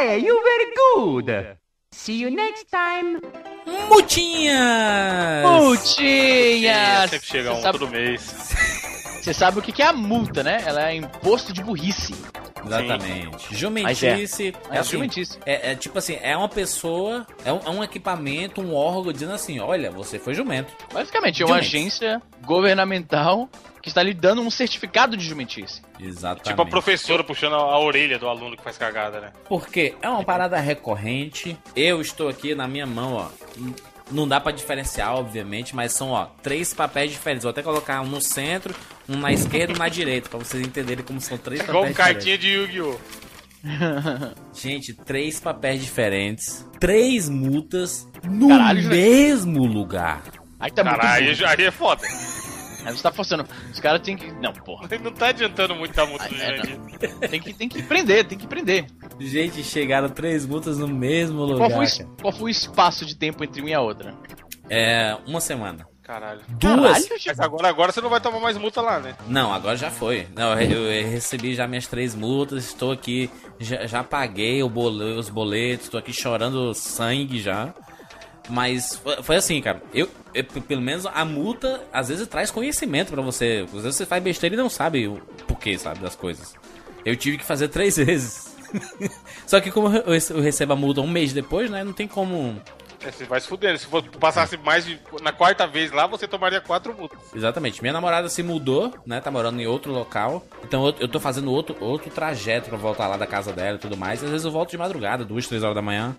Hey, you very good. See you next time. Mutinhas! Multinhas! Sempre chega Você um sabe- todo mês. Você sabe o que que é a multa, né? Ela é imposto de burrice. Exatamente. Jumentice. Mas é assim, jumentice. É, é tipo assim, é uma pessoa, é um, é um equipamento, um órgão dizendo assim: olha, você foi jumento. Basicamente, é uma agência governamental que está lhe dando um certificado de jumentice. Exatamente. Tipo a professora puxando a, a orelha do aluno que faz cagada, né? Porque é uma parada recorrente. Eu estou aqui na minha mão, ó. Não dá pra diferenciar, obviamente, mas são, ó, três papéis diferentes. Vou até colocar um no centro, um na esquerda e um na direita, pra vocês entenderem como são três Igual papéis um cartinha de Yu-Gi-Oh! Gente, três papéis diferentes, três multas no Caralho, mesmo lugar. Aí tá Caralho, muito aí é foda. Aí você tá forçando. Os caras têm que. Não, porra. Não tá adiantando muito dar multa do é, Jurandir. Tem que, tem que prender, tem que prender. Gente, chegaram três multas no mesmo Qual lugar. foi, es- cara. qual foi o espaço de tempo entre uma e a outra? É, uma semana. Caralho. Duas? Caralho, agora, agora você não vai tomar mais multa lá, né? Não, agora já foi. Não, eu, eu recebi já minhas três multas, estou aqui, já, já paguei o bole- os boletos, estou aqui chorando sangue já. Mas foi, assim, cara. Eu, eu- pelo menos a multa às vezes traz conhecimento pra você. Às vezes você faz besteira e não sabe o porquê, sabe, das coisas. Eu tive que fazer três vezes. Só que como eu, recebo a multa um mês depois, né? Não tem como. É, você vai se fudendo. Se for- passasse mais de. Na quarta vez lá, você tomaria quatro multas. Exatamente. Minha namorada se mudou, né? Tá morando em outro local. Então eu, eu tô fazendo outro, outro trajeto pra voltar lá da casa dela e tudo mais. Às vezes eu volto de madrugada, duas, três horas da manhã.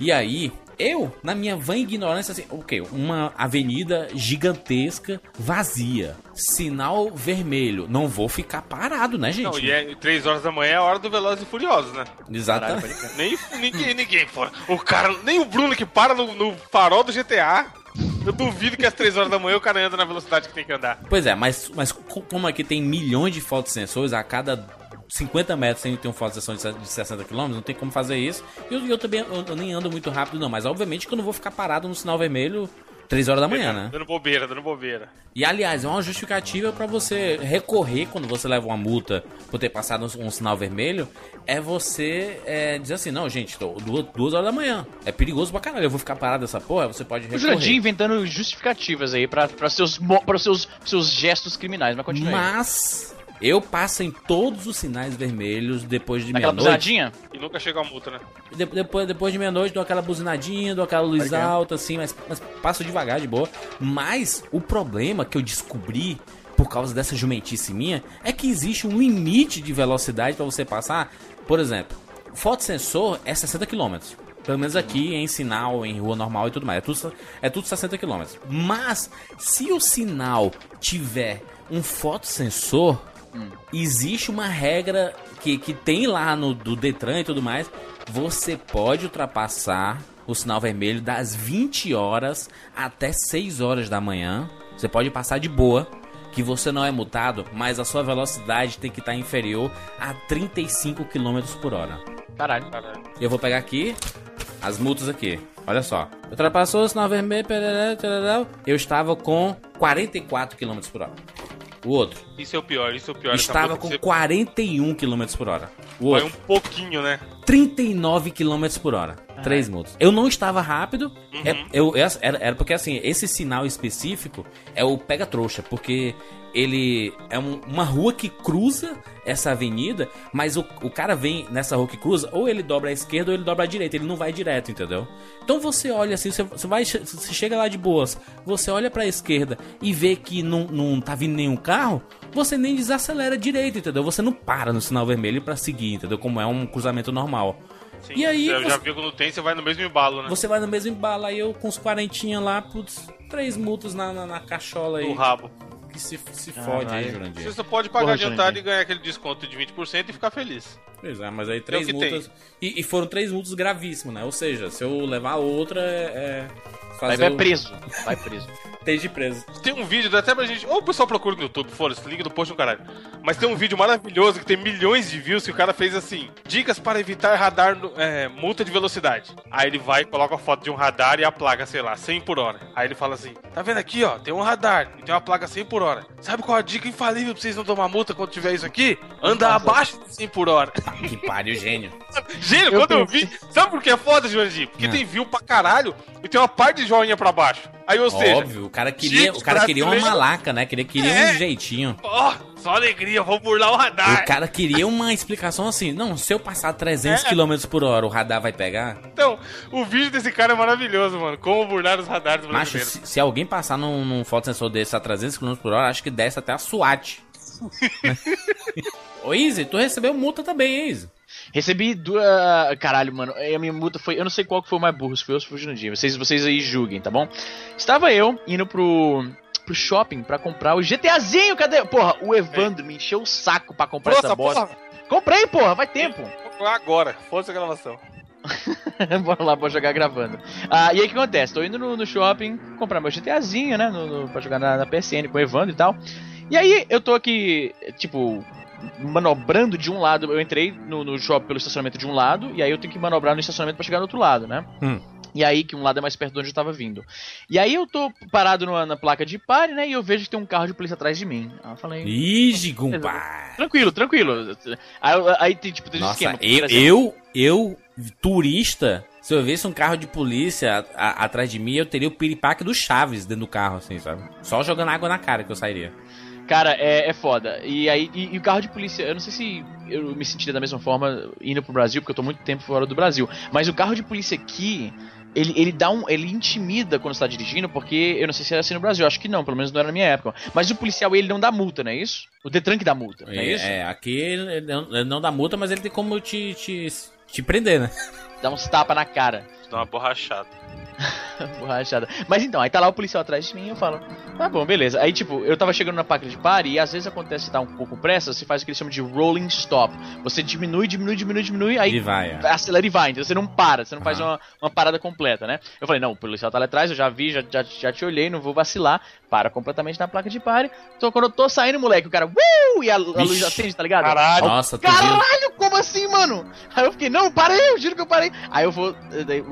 E aí, eu, na minha vã ignorância, assim, o quê? Uma avenida gigantesca, vazia. Sinal vermelho. Não vou ficar parado, né, gente? Não, e é três horas da manhã é a hora do Velozes e Furiosos, né? Exatamente. Nem ninguém, ninguém fora. O cara, nem o Bruno que para no, no farol do GTA. Eu duvido que às três horas da manhã o cara anda na velocidade que tem que andar. Pois é, mas, mas co- como aqui tem milhões de fotossensores, a cada 50 metros tem, tem um fotossensor de se- de 60 km, não tem como fazer isso. E eu, eu também eu, eu nem ando muito rápido, não, mas obviamente que eu não vou ficar parado no sinal vermelho 3 horas da manhã, né? Dando bobeira, dando bobeira. E aliás, é uma justificativa pra você recorrer quando você leva uma multa por ter passado um, um sinal vermelho. É você é, dizer assim: não, gente, tô duas, duas horas da manhã. É perigoso pra caralho. Eu vou ficar parado nessa porra. Você pode O recorrer. Jurandir inventando justificativas aí pra, pra, seus, pra seus, seus gestos criminais, mas continua aí. Eu passo em todos os sinais vermelhos depois de meia-noite. buzinadinha? E nunca chega a multa, né? De- depois, depois de meia-noite, dou aquela buzinadinha, dou aquela luz alta, assim, mas, mas passo devagar, de boa. Mas o problema que eu descobri por causa dessa jumentice minha é que existe um limite de velocidade pra você passar. Por exemplo, fotossensor é 60 km. Pelo menos aqui em sinal, em rua normal e tudo mais. É tudo, é tudo 60 km. Mas se o sinal tiver um fotossensor, existe uma regra que, que tem lá no do Detran e tudo mais. Você pode ultrapassar o sinal vermelho das 20 horas até 6 horas da manhã. Você pode passar de boa, que você não é multado, mas a sua velocidade tem que estar inferior a 35 km por hora. Caralho. Caralho. Eu vou pegar aqui as multas aqui. Olha só. Ultrapassou o sinal vermelho, eu estava com 44 km por hora. O outro Isso é o pior, isso é o pior. Estava com que você 41 km por hora. O Vai outro, um pouquinho, né? 39 km por hora. Três multas. Eu não estava rápido. Uhum. é- eu, essa- era, era porque assim, esse sinal específico é o pega-trouxa, porque ele é um- uma rua que cruza essa avenida, mas o, o cara vem nessa rua que cruza, ou ele dobra à esquerda ou ele dobra à direita, ele não vai direto, entendeu? Então você olha assim, você, você vai, você chega lá de boas, você olha pra esquerda e vê que não, não tá vindo nenhum carro, você nem desacelera direito, entendeu? Você não para no sinal vermelho pra seguir, entendeu? Como é um cruzamento normal. Sim, E aí Você você- já viu quando tem, você vai no mesmo embalo, né? Você vai no mesmo embalo, aí eu com os quarentinha lá, putz, três multas na, na, na cachola aí. No rabo. Que se, se fode aí. Jurandir. Você só pode pagar Porra, adiantado Jurandir. e ganhar aquele desconto de 20% e ficar feliz. Pois é, mas aí três que multas. E, e foram três multas gravíssimas, né? Ou seja, se eu levar outra, é. É Vai, fazer vai o- preso. Vai preso. Esteja preso. Tem um vídeo, até pra gente. Ou o pessoal procura no YouTube, foda-se, link do post no caralho. Mas tem um vídeo maravilhoso que tem milhões de views que o cara fez assim: Dicas para evitar radar, no- é, multa de velocidade. Aí ele vai e coloca a foto de um radar e a placa, sei lá, 100 por hora. Aí ele fala assim: Tá vendo aqui, ó? Tem um radar e tem uma placa 100 por hora. Sabe qual a dica infalível pra vocês não tomar multa quando tiver isso aqui? Anda abaixo de 100 por hora. Que pariu, gênio. Gênio, Eu quando eu pensei- vi. Sabe por que é foda, Jurandir? Porque Ah. tem view pra caralho e tem uma parte de joinha pra baixo. Aí, ou seja, Óbvio, o cara queria, o cara queria uma malaca, né? Queria, queria É. um jeitinho. ó, só alegria, vou burlar o radar. O cara queria uma explicação assim. Não, se eu passar 300 É. km por hora, o radar vai pegar? Então, o vídeo desse cara é maravilhoso, mano. Como burlar os radares Macho, se, se alguém passar num, num fotossensor desse a 300 km por hora, acho que desce até a SWAT. Ô, Easy, tu recebeu multa também, hein, Easy? Recebi duas. Caralho, mano. A minha multa foi. Eu não sei qual que foi o mais burro, se foi eu ou se foi o Jurandir. Vocês, vocês aí julguem, tá bom? Estava eu indo pro. pro shopping pra comprar o GTAzinho, cadê? Porra, o Evandro me encheu o saco pra comprar essa Nossa, bosta. porra, Comprei, porra, vai tempo. agora. Foda-se a gravação. Bora lá, bora jogar gravando. Ah, e aí o que acontece? Tô indo no, no shopping comprar meu GTAzinho, né? No, no, pra jogar na, na PSN com o Evandro e tal. E aí eu tô aqui, tipo, manobrando de um lado. Eu entrei no, no shopping pelo estacionamento de um lado, e aí eu tenho que manobrar no estacionamento pra chegar do outro lado, né? Hum. E aí, que um lado é mais perto de onde eu tava vindo. E aí eu tô parado numa- na placa de pare, né? E eu vejo que tem um carro de polícia atrás de mim. Aí eu falei. Ih, Gumpa. Tranquilo, tranquilo. Aí, aí tem, tipo, tem Nossa, esquema. eu, eu, eu, turista, se eu visse um carro de polícia a- a- atrás de mim, eu teria o piripaque do Chaves dentro do carro, assim, sabe? Só jogando água na cara que eu sairia. Cara, é, é foda. E aí, e, e o carro de polícia, eu não sei se eu me sentiria da mesma forma indo pro Brasil, porque eu tô muito tempo fora do Brasil. Mas o carro de polícia aqui, ele, ele dá um. ele intimida quando você tá dirigindo, porque eu não sei se é assim no Brasil, acho que não, pelo menos não era na minha época. Mas o policial ele não dá multa, não é isso? O Detran que dá multa, não é, É, isso? é, aqui ele ele não, ele não dá multa, mas ele tem como te, te, te prender, né? Dá uns tapas na cara. Dá uma borrachada. Borrachada. Mas então, aí tá lá o policial atrás de mim e eu falo, tá bom, beleza. Aí, tipo, eu tava chegando na placa de pare e às vezes acontece que tá um pouco com pressa, você faz o que eles chamam de rolling stop. Você diminui, diminui, diminui, diminui, aí E vai, é. acelera e vai, então você não para, você não faz Aham. uma, uma parada completa, né? Eu falei, não, o policial tá lá atrás, eu já vi, já, já, já te olhei, não vou vacilar, para completamente na placa de pare. Então quando eu tô saindo, moleque, o cara, uh, e a, a luz acende, tá ligado? Caralho. Nossa, viu? Caralho, como assim, mano? Aí eu fiquei, não, parei, eu juro que eu parei. Aí eu vou,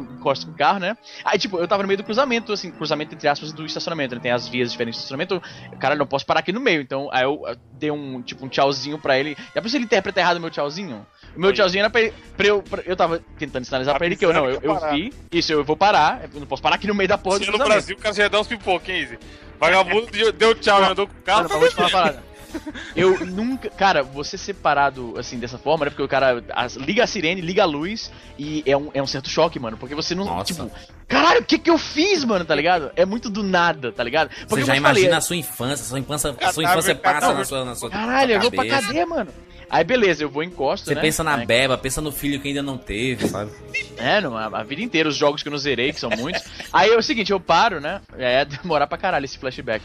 eu encosto com o carro, né? Aí, tipo, eu tava no meio do cruzamento, assim, cruzamento entre aspas do estacionamento, né? Tem as vias diferentes do estacionamento. Cara, eu não posso parar aqui no meio. Então, aí eu eh, dei um, tipo, um tchauzinho pra ele. Já pensou ele interpreta errado o meu tchauzinho? O meu Oi. tchauzinho era pra, ele, pra eu. pra- eu tava tentando sinalizar pra ele que eu não, eu, eu parar. vi. Isso, eu vou parar. Eu não posso parar aqui no meio da porra do Se no cruzamento. Brasil, o cara já dar uns pipocos, hein, Easy? Vagabundo deu- tchau, andou com o carro. Cara, vou te falar uma parada. Eu nunca. Cara, você separado assim dessa forma, né? Porque o cara as- liga a sirene, liga a luz e é um, é um certo choque, mano. Porque você não. Nossa. Tipo, caralho, o que que eu fiz, mano? Tá ligado? É muito do nada, tá ligado? Porque Você já te falei, imagina a sua infância, a sua infância, a sua Cadáver, infância passa cadáver. na sua, na sua Caralho, eu vou pra cadeia, mano. Aí beleza, eu vou encosto, Você né? pensa na Aí- beba, pensa no filho que ainda não teve, sabe? É, não, a, a vida inteira, os jogos que eu não zerei, que são muitos. Aí é o seguinte, eu paro, né? É demorar pra caralho esse flashback.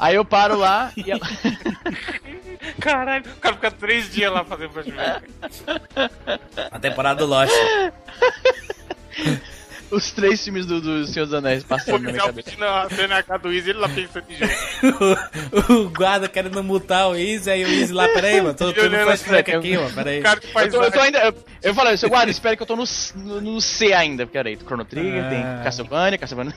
Aí eu paro lá e. a- Caralho, o cara fica três dias lá fazendo flashback. A temporada do Lost. os três filmes do, do Senhor dos Anéis passando na minha cabeça. pedindo a CNH do Easy, ele lá pensando em jogo. o, o guarda querendo mutar o Easy, aí o Easy lá, peraí, mano, tô, tô no flashback assim, aqui, mano, peraí. O cara que Eu faz tô, eu tô ainda. Eu, eu falei, seu guarda, espera que eu tô no, no, no C ainda, porque era aí, Chrono Trigger, Ah. tem Castlevania, Castlevania.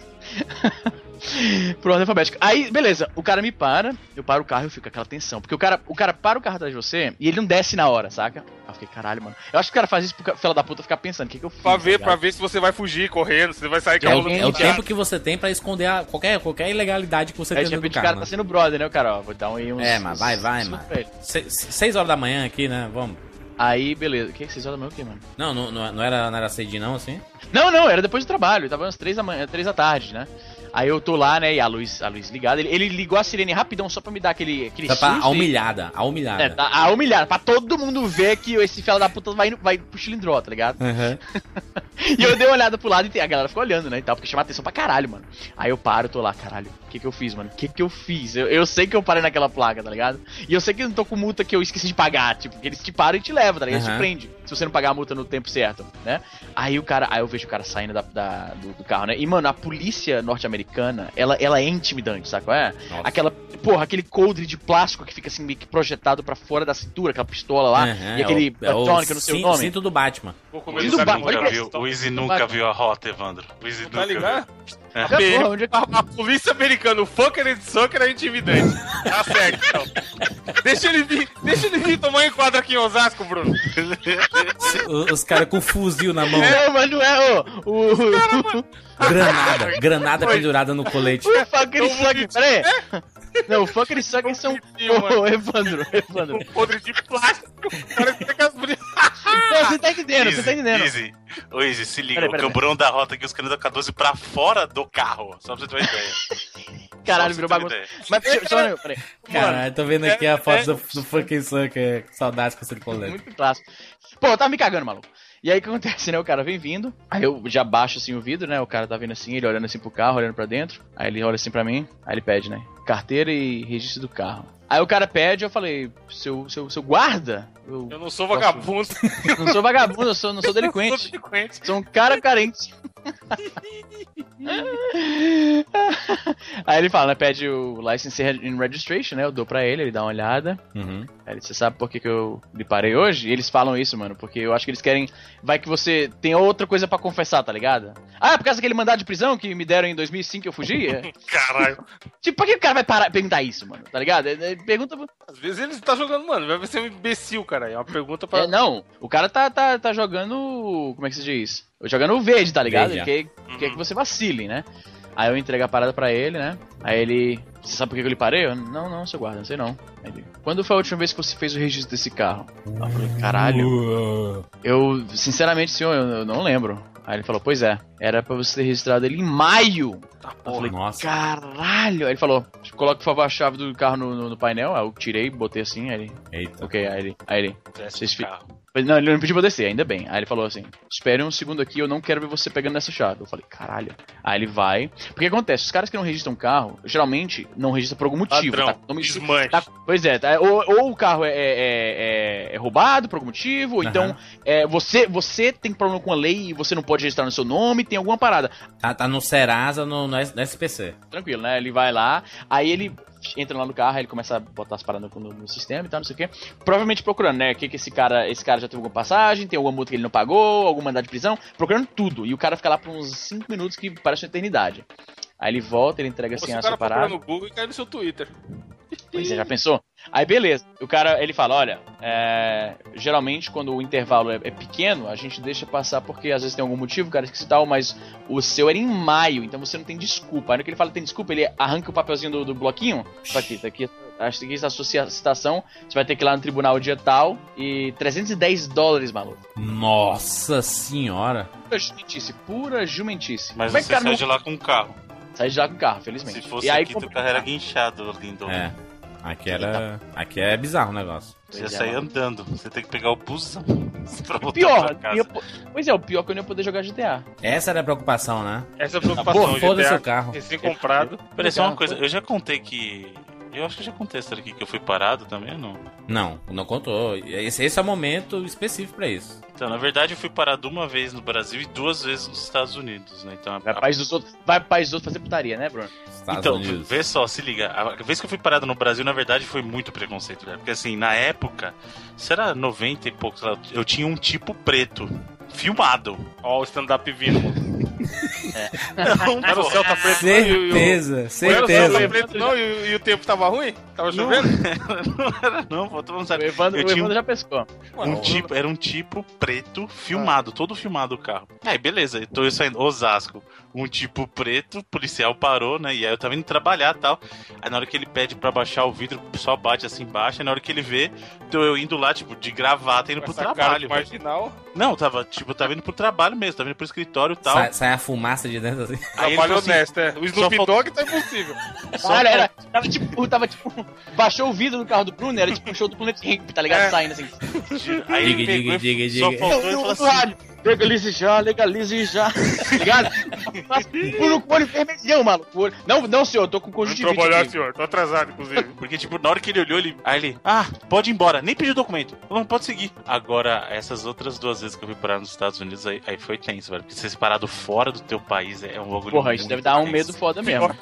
Por ordem alfabética. Aí, beleza, o cara me para, eu paro o carro e eu fico com aquela tensão. Porque o cara, o cara para o carro atrás de você e ele não desce na hora, saca? Aí eu fiquei, caralho, mano. Eu acho que o cara faz isso pro fela da puta ficar pensando, o que, que eu fiz? Pra ver, tá pra ligado? ver se você vai fugir correndo, se você vai sair É o, é o tempo que você tem pra esconder a- qualquer, qualquer ilegalidade que você Aí tem de repente o cara tá né? sendo brother, né, o cara? Ó, vou dar um, aí uns. É, mas vai, vai, mano. pra. Se- se- Seis horas da manhã aqui, né? Vamos. Aí, beleza. O que? Vocês olham o que, mano? Não, não, não, não era, não era cedinho não, assim? Não, não, era depois do trabalho. Tava umas três da manhã, três da tarde, né? Aí eu tô lá, né, e a luz, a luz ligada. Ele, ele ligou a sirene rapidão só pra me dar aquele, aquele Só pra susto a humilhada, a humilhada. É, tá, a humilhar, pra todo mundo ver que esse fela da puta vai, vai pro cilindró, tá ligado? Uhum. E eu dei uma olhada pro lado e a galera ficou olhando, né, e tal, porque chama atenção pra caralho, mano. Aí eu paro, tô lá, caralho, que que eu fiz, mano? O que que eu fiz? Eu, eu sei que eu parei naquela placa, tá ligado? E eu sei que eu não tô com multa que eu esqueci de pagar, tipo, que eles te param e te levam, tá ligado? Eles te Aham. prende, se você não pagar a multa no tempo certo, né? Aí o cara, aí eu vejo o cara saindo da, da- do, do carro, né? E, mano, a polícia norte-americana, ela, ela é intimidante, sabe qual é? Nossa. Aquela, porra, aquele coldre de plástico que fica assim meio que projetado pra fora da cintura, aquela pistola lá, Uhum, e aquele é o, é o eletrônico, eu não sei o nome. Cinto do Batman. O pode Nunca viu, o Tá nunca viu a rota, Evandro. O Tá nunca ligado? É. A, É, porra, onde é que- a, a polícia americana, o fucker and sucker é intimidante. Tá certo, então. Deixa ele vir, deixa ele vir tomar um enquadro aqui em Osasco, Bruno. Os, os caras com fuzil na mão. Não, mas não é o. O. Granada. Granada pendurada no colete. O fucking sucker. Pera aí. Não, o fucking sucker são. Ô, Evandro, Evandro. Um podre de plástico. Parece que as brilhas. Não, você tá entendendo, você tá entendendo. Easy. Ô, Easy, se liga. Peraí, o peraí, camburão da rota aqui, os caras da K12 pra fora do carro. Só pra você ter uma ideia. Caralho, virou bagunça. Mas deixa- só, peraí. Caralho, tô vendo aqui a foto é- do, do fucking sucker. Saudades com esse colete. Muito clássico. Pô, eu tava me cagando, maluco. E aí o que acontece, né? O cara vem vindo, aí eu já baixo assim o vidro, né? O cara tá vindo assim, ele olhando assim pro carro, olhando pra dentro. Aí ele olha assim pra mim, aí ele pede, né? Carteira e registro do carro. Aí o cara pede, eu falei, seu, seu, seu guarda? Eu Eu não sou vagabundo. não sou vagabundo, eu sou, não sou Eu sou delinquente. delinquente. Sou um cara carente. Aí ele fala, né? Pede o license and registration, né? Eu dou pra ele, ele dá uma olhada. Uhum. Aí ele, você sabe por que, que eu lhe parei hoje? E eles falam isso, mano, porque eu acho que eles querem. Vai que você tem outra coisa pra confessar, tá ligado? Ah, é por causa daquele mandado de prisão que me deram em 2005 que eu fugi? É. Caralho. tipo, pra que o cara vai parar, perguntar isso, mano? Tá ligado? É, é, Pergunta. Às vezes ele tá jogando, mano. Vai ser um imbecil, cara. É uma pergunta pra. É, não, o cara tá, tá, tá jogando. Como é que se diz? Jogando o verde, tá ligado? Ele quer, quer que você vacile, né? Aí eu entrego a parada pra ele, né? Aí ele. Você sabe por que que eu lhe parei? Eu, não, não, seu guarda, não sei não. Aí ele, Quando foi a última vez que você fez o registro desse carro? Eu falei, caralho. Uh, Eu, sinceramente, senhor, eu, eu não lembro. Aí ele falou, pois é, era pra você ter registrado ele em maio. Eu falei, Nossa. caralho. Aí ele falou, coloca por favor a chave do carro no, no- no painel. Aí eu tirei, botei assim, aí ele, Eita. ok, aí ele, aí ele, Vocês fi- carro. Não, ele não pediu pra descer, ainda bem. Aí ele falou assim: Espere um segundo aqui, eu não quero ver você pegando nessa chave. Eu falei: Caralho. Aí ele vai. Porque acontece, os caras que não registram carro, geralmente não registram por algum motivo. Padrão. Tá, tá- pois é, tá, ou, ou o carro é, é- é- é roubado por algum motivo, ou Aham. então é, você, você tem problema com a lei e você não pode registrar no seu nome, tem alguma parada. Tá, tá no Serasa, no, no SPC. Tranquilo, né? Ele vai lá, aí ele entra lá no carro, ele começa a botar as paradas no, no sistema e tal, não sei o quê. Provavelmente procurando, né? O que, que esse cara. Esse cara já teve alguma passagem, tem alguma multa que ele não pagou, algum mandado de prisão, procurando tudo. E o cara fica lá por uns 5 minutos que parece uma eternidade. Aí ele volta, ele entrega Ou assim se a o sua cara procurar parada. no Google e cai no seu Twitter. Pois é, já pensou? Aí beleza, o cara ele fala: olha, é, geralmente quando o intervalo é, é pequeno, a gente deixa passar porque às vezes tem algum motivo, cara, que tal, mas o seu era em maio, então você não tem desculpa. Aí no que ele fala tem desculpa, ele arranca o papelzinho do, do bloquinho. Tá aqui, tá aqui. Acho que isso associa a citação. Você vai ter que ir lá no tribunal dia tal e 310 dólares, maluco. Nossa senhora. Pura jumentice, pura jumentice. Mas Como é que você cara sai não de lá com o carro. Sai de lá com o carro, felizmente. Se fosse e aí, aqui, teu carro era guinchado, lindo. É. Aqui era. Aqui é bizarro o negócio. Você ia é, sair andando. Você tem que pegar o busão pra voltar Pior, pra casa. ia po- pois é, o pior é que eu não ia poder jogar GTA. Essa era a preocupação, né? Essa é a preocupação. Porra, foda-se o carro. Recém-comprado. Peraí, só uma coisa. Eu já contei que... Eu acho que já contei essa aqui que eu fui parado também, ou não? Não, não contou. Esse, esse é o momento específico pra isso. Então, na verdade, eu fui parado uma vez no Brasil e duas vezes nos Estados Unidos, né? Então, a- Vai país dos outros, vai pro país dos outros fazer putaria, né, Bruno? Estados então, Unidos. vê só, se liga. A vez que eu fui parado no Brasil, na verdade, foi muito preconceito, né? Porque assim, na época, será 90 e poucos, eu tinha um tipo preto. Filmado. Ó, o stand-up vindo. Não, Era o céu tá preto. não, e o- e Certeza, Não era o céu tá certeza. preto, não, e, o- e o tempo tava ruim? Tava Não, chovendo? não era, não, pô, todo mundo O. Evandro, Eu o tinha Evandro já pescou. Mano, Um tipo, era um tipo preto filmado, todo filmado o carro. Aí, beleza, tô saindo, Osasco. Um tipo preto, policial parou, né? E aí eu tava indo trabalhar e tal. Aí na hora que ele pede pra baixar o vidro, só bate assim embaixo. Aí na hora que ele vê, tô eu indo lá, tipo, de gravata, indo pro essa cara trabalho. velho. marginal. Não, tava, tipo, tava indo pro trabalho mesmo, tava indo pro escritório e tal. Sai, sai a fumaça de dentro assim. Aí Trabalho falou assim, honesto, é. O Snoop falta- Dogg tá impossível. Caralho, era, tava tipo, tava tipo, baixou o vidro do carro do Bruno, era tipo um show do Planet Ramp, tá ligado? É. Saindo assim. Aí ele Diga, pegou diga, e diga, só diga. faltou Eu, eu, falou do assim, rádio. Legalize já, legalize já. Ligado? Bruno com o olho vermelhão, maluco. Não, não, senhor, eu tô com Vou conjuntivite. trabalhar, aqui. senhor. Tô atrasado, inclusive. Porque, tipo, na hora que ele olhou, ele. Aí ele. Ah, pode ir embora. Nem pediu documento. Não, pode seguir. Agora, essas outras duas vezes que eu fui parar nos Estados Unidos, aí, aí foi tenso, velho. Porque ser parado fora do teu país é um bagulho. Porra, isso deve dar um tenso. medo foda mesmo.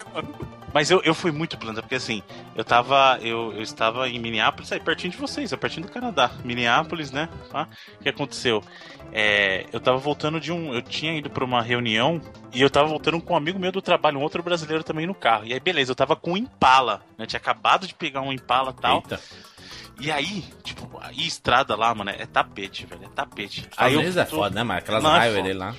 Mas eu, eu fui muito planta, porque assim, eu tava. Eu, eu estava em Minneapolis, aí pertinho de vocês, é pertinho do Canadá. Minneapolis, né? Ah, o que aconteceu? É, eu tava voltando de um. Eu tinha ido pra uma reunião e eu tava voltando com um amigo meu do trabalho, um outro brasileiro também no carro. E aí, beleza, eu tava com um Impala, né? Eu tinha acabado de pegar um Impala e tal. Eita. E aí, tipo, aí estrada lá, mano, é tapete, velho. É tapete. Estados aí eu é tô- foda, né, mano? Aquelas Não, é highway dele lá.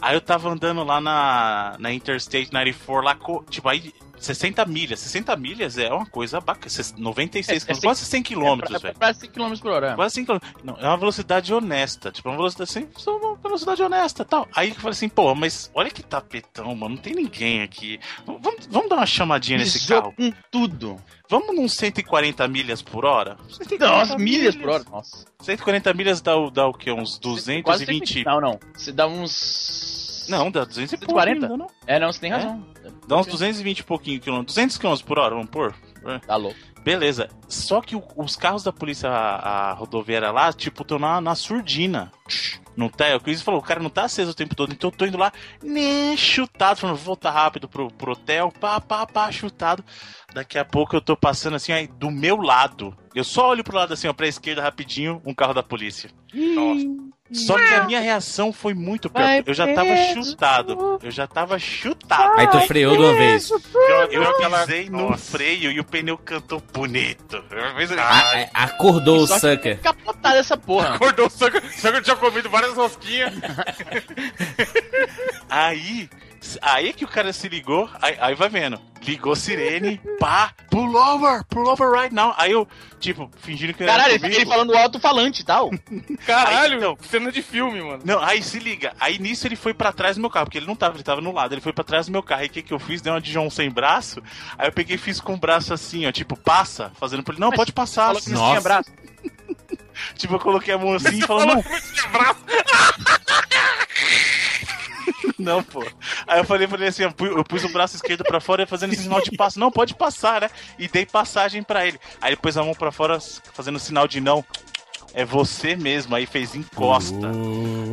Aí eu tava andando lá na, na Interstate 94, lá, tipo, aí 60 milhas. 60 milhas é uma coisa bacana. 96 É, é quilômetros, quase 100 quilômetros, é, velho. Quase 100 km por hora. Quase 5 km. Não, é uma velocidade honesta. Tipo, uma velocidade assim, uma velocidade honesta tal. Aí eu falei assim, pô, mas olha que tapetão, mano. Não tem ninguém aqui. Vamos, vamos dar uma chamadinha nesse Pisou carro. com tudo. Vamos num 140 milhas por hora? 140 Nossa, milhas por hora. Nossa. 140 milhas dá, o- dá o quê? Uns Quase 220. Não, não. Você dá uns. Não, dá 200 e pouco 140? ainda, não. É, não, você tem razão. Dá uns 220 e pouquinho quilômetros. 200 quilômetros por hora, vamos pôr? Tá louco. Beleza. Só que o- os carros da polícia a, a rodoviária lá, tipo, estão na, na surdina. Não tá? O Chris falou, o cara não tá aceso o tempo todo, então eu tô indo lá, nem chutado, falando, vou voltar rápido pro, pro hotel, pá, pá, pá, chutado. Daqui a pouco eu tô passando assim, aí, do meu lado. Eu só olho pro lado assim, ó, pra esquerda rapidinho, um carro da polícia. Só que a minha reação foi muito pior. Vai Eu já tava preso. chutado. Eu já tava chutado. Aí tu freou de uma vez. Eu pisei no freio e o pneu cantou bonito. A- a- acordou o Só que sucker. Capotada essa porra. Acordou o sangue, o sangue tinha comido várias rosquinhas. Aí, aí que o cara se ligou, aí, aí vai vendo. Ligou sirene, pá, pull over, pull over right now. Aí eu, tipo, fingindo que era Caralho, ele, ele falando alto-falante e tal. Caralho, Aí, então. cena de filme, mano. Não, aí se liga. Aí nisso ele foi pra trás do meu carro, porque ele não tava, ele tava no lado, ele foi pra trás do meu carro. Aí o que que eu fiz? Dei uma de João sem braço. Aí eu peguei e fiz com o braço assim, ó, tipo, passa, fazendo pra ele, não, Mas pode passar. Falou que não Nossa. tinha braço. Tipo, eu coloquei a mão assim e falou, não, Não, pô. Aí eu falei pra ele assim, eu pu- eu pus o braço esquerdo pra fora e fazendo esse sinal de passo. Não, pode passar, né? E dei passagem pra ele. Aí ele pôs a mão pra fora fazendo sinal de não. É você mesmo. Aí fez encosta.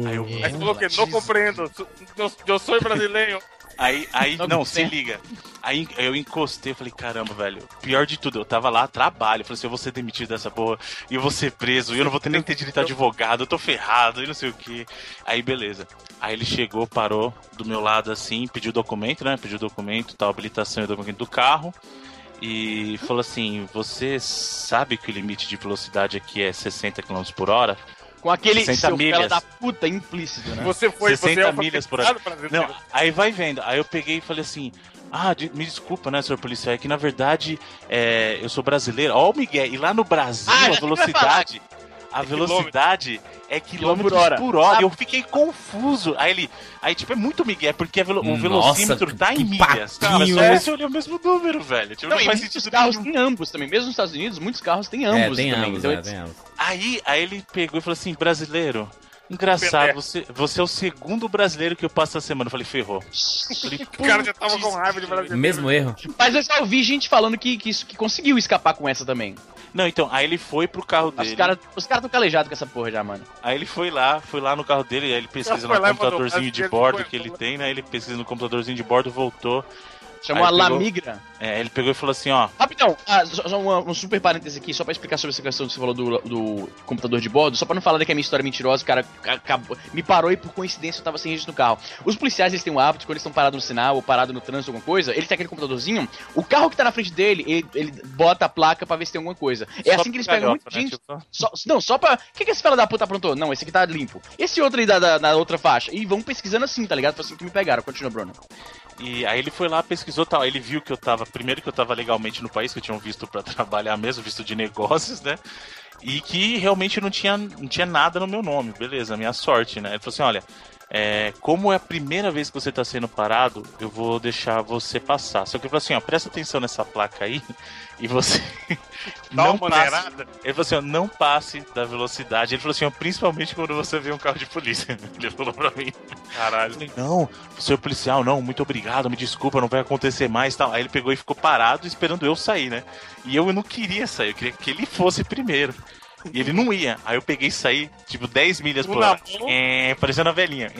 Aí eu, Aí falou que não compreendo. Eu, eu sou brasileiro. Aí, aí, Não não, se liga. Aí eu encostei, falei, caramba, velho. Pior de tudo, eu tava lá trabalho. Falei assim, eu vou ser demitido dessa porra, e eu vou ser preso, e eu não vou ter nem ter direito a advogado, eu tô ferrado, e não sei o que. Aí, beleza. Aí ele chegou, parou do meu lado assim, pediu documento, né? Pediu documento, tal, habilitação e documento do carro. E falou assim: Você sabe que o limite de velocidade aqui é 60 km por hora? Com aquele 60 seu milhas. da puta implícito, né? Você foi, você 60 é milhas por brasileiro. Não, aí vai vendo. Aí eu peguei e falei assim: Ah, de- me desculpa, né, senhor policial? É que na verdade é, eu sou brasileiro. Ó, o Miguel, e lá no Brasil Ah, a velocidade. A É velocidade é quilômetros Quilômetro por por hora. hora. E eu fiquei confuso. Aí ele. Aí, tipo, é muito Miguel, porque a velo- o Nossa, velocímetro tá em milhas. Cara, só você olhou o mesmo número, velho. Tipo, Não, não, faz muitos sentido carros nenhum. têm ambos também. Mesmo nos Estados Unidos, muitos carros têm ambos É, tem também. ambos, Então, é, tem ambos. Aí, aí ele pegou e falou assim: brasileiro. Engraçado, Pelé. você, você é o segundo brasileiro que eu passo essa semana. Eu falei, ferrou. Falei, O cara já tava com raiva de brasileiro. Mesmo erro. Mas eu já ouvi gente falando que, que, isso, que conseguiu escapar com essa também. Não, então, aí ele foi pro carro Os dele. caras os cara tão calejados com essa porra já, mano. Aí ele foi lá, foi lá no carro dele, aí ele pesquisa no computadorzinho de "Brasileiro bordo que ele foi". tem, né? Ele pesquisa no computadorzinho de bordo, voltou. Chamou Aí a pegou- Lamigra. É, ele pegou e falou assim, ó. Rapidão, ah, só, só uma- um super parêntese aqui, só pra explicar sobre essa questão que você falou do, do computador de bordo, só pra não falar que a minha história é mentirosa, o cara acabou, me parou e por coincidência eu tava sem registro no carro. Os policiais, eles têm um hábito, quando eles estão parados no sinal ou parados no trânsito, alguma coisa, ele tem aquele computadorzinho, o carro que tá na frente dele, ele, ele bota a placa pra ver se tem alguma coisa. É só assim que eles pegam muita né, gente. tipo, Só- não, só pra. O que, que esse fela da puta aprontou? Não, esse aqui tá limpo. Esse outro aí da, da, da outra faixa. E vão pesquisando assim, tá ligado? Foi assim que me pegaram. Continua, Bruno. E aí ele foi lá, pesquisou tal. Ele viu que eu tava. Primeiro que eu tava legalmente no país, que eu tinha um visto pra trabalhar mesmo, visto de negócios, né? E que realmente não tinha, não tinha nada no meu nome, beleza, minha sorte, né? Ele falou assim: olha, é, como é a primeira vez que você tá sendo parado, eu vou deixar você passar. Só que ele falou assim: ó, presta atenção nessa placa aí e você. Não passe. Ele falou assim: ó, não passe da velocidade. Ele falou assim: ó, principalmente quando você vê um carro de polícia. Ele falou pra mim. Caralho. Eu falei, não, senhor policial, não, muito obrigado, me desculpa, não vai acontecer mais tal. Aí ele pegou e ficou parado esperando eu sair, né? E eu não queria sair, eu queria que ele fosse primeiro. E ele não ia. Aí eu peguei e saí, tipo, 10 milhas por hora. É, parecendo a velhinha.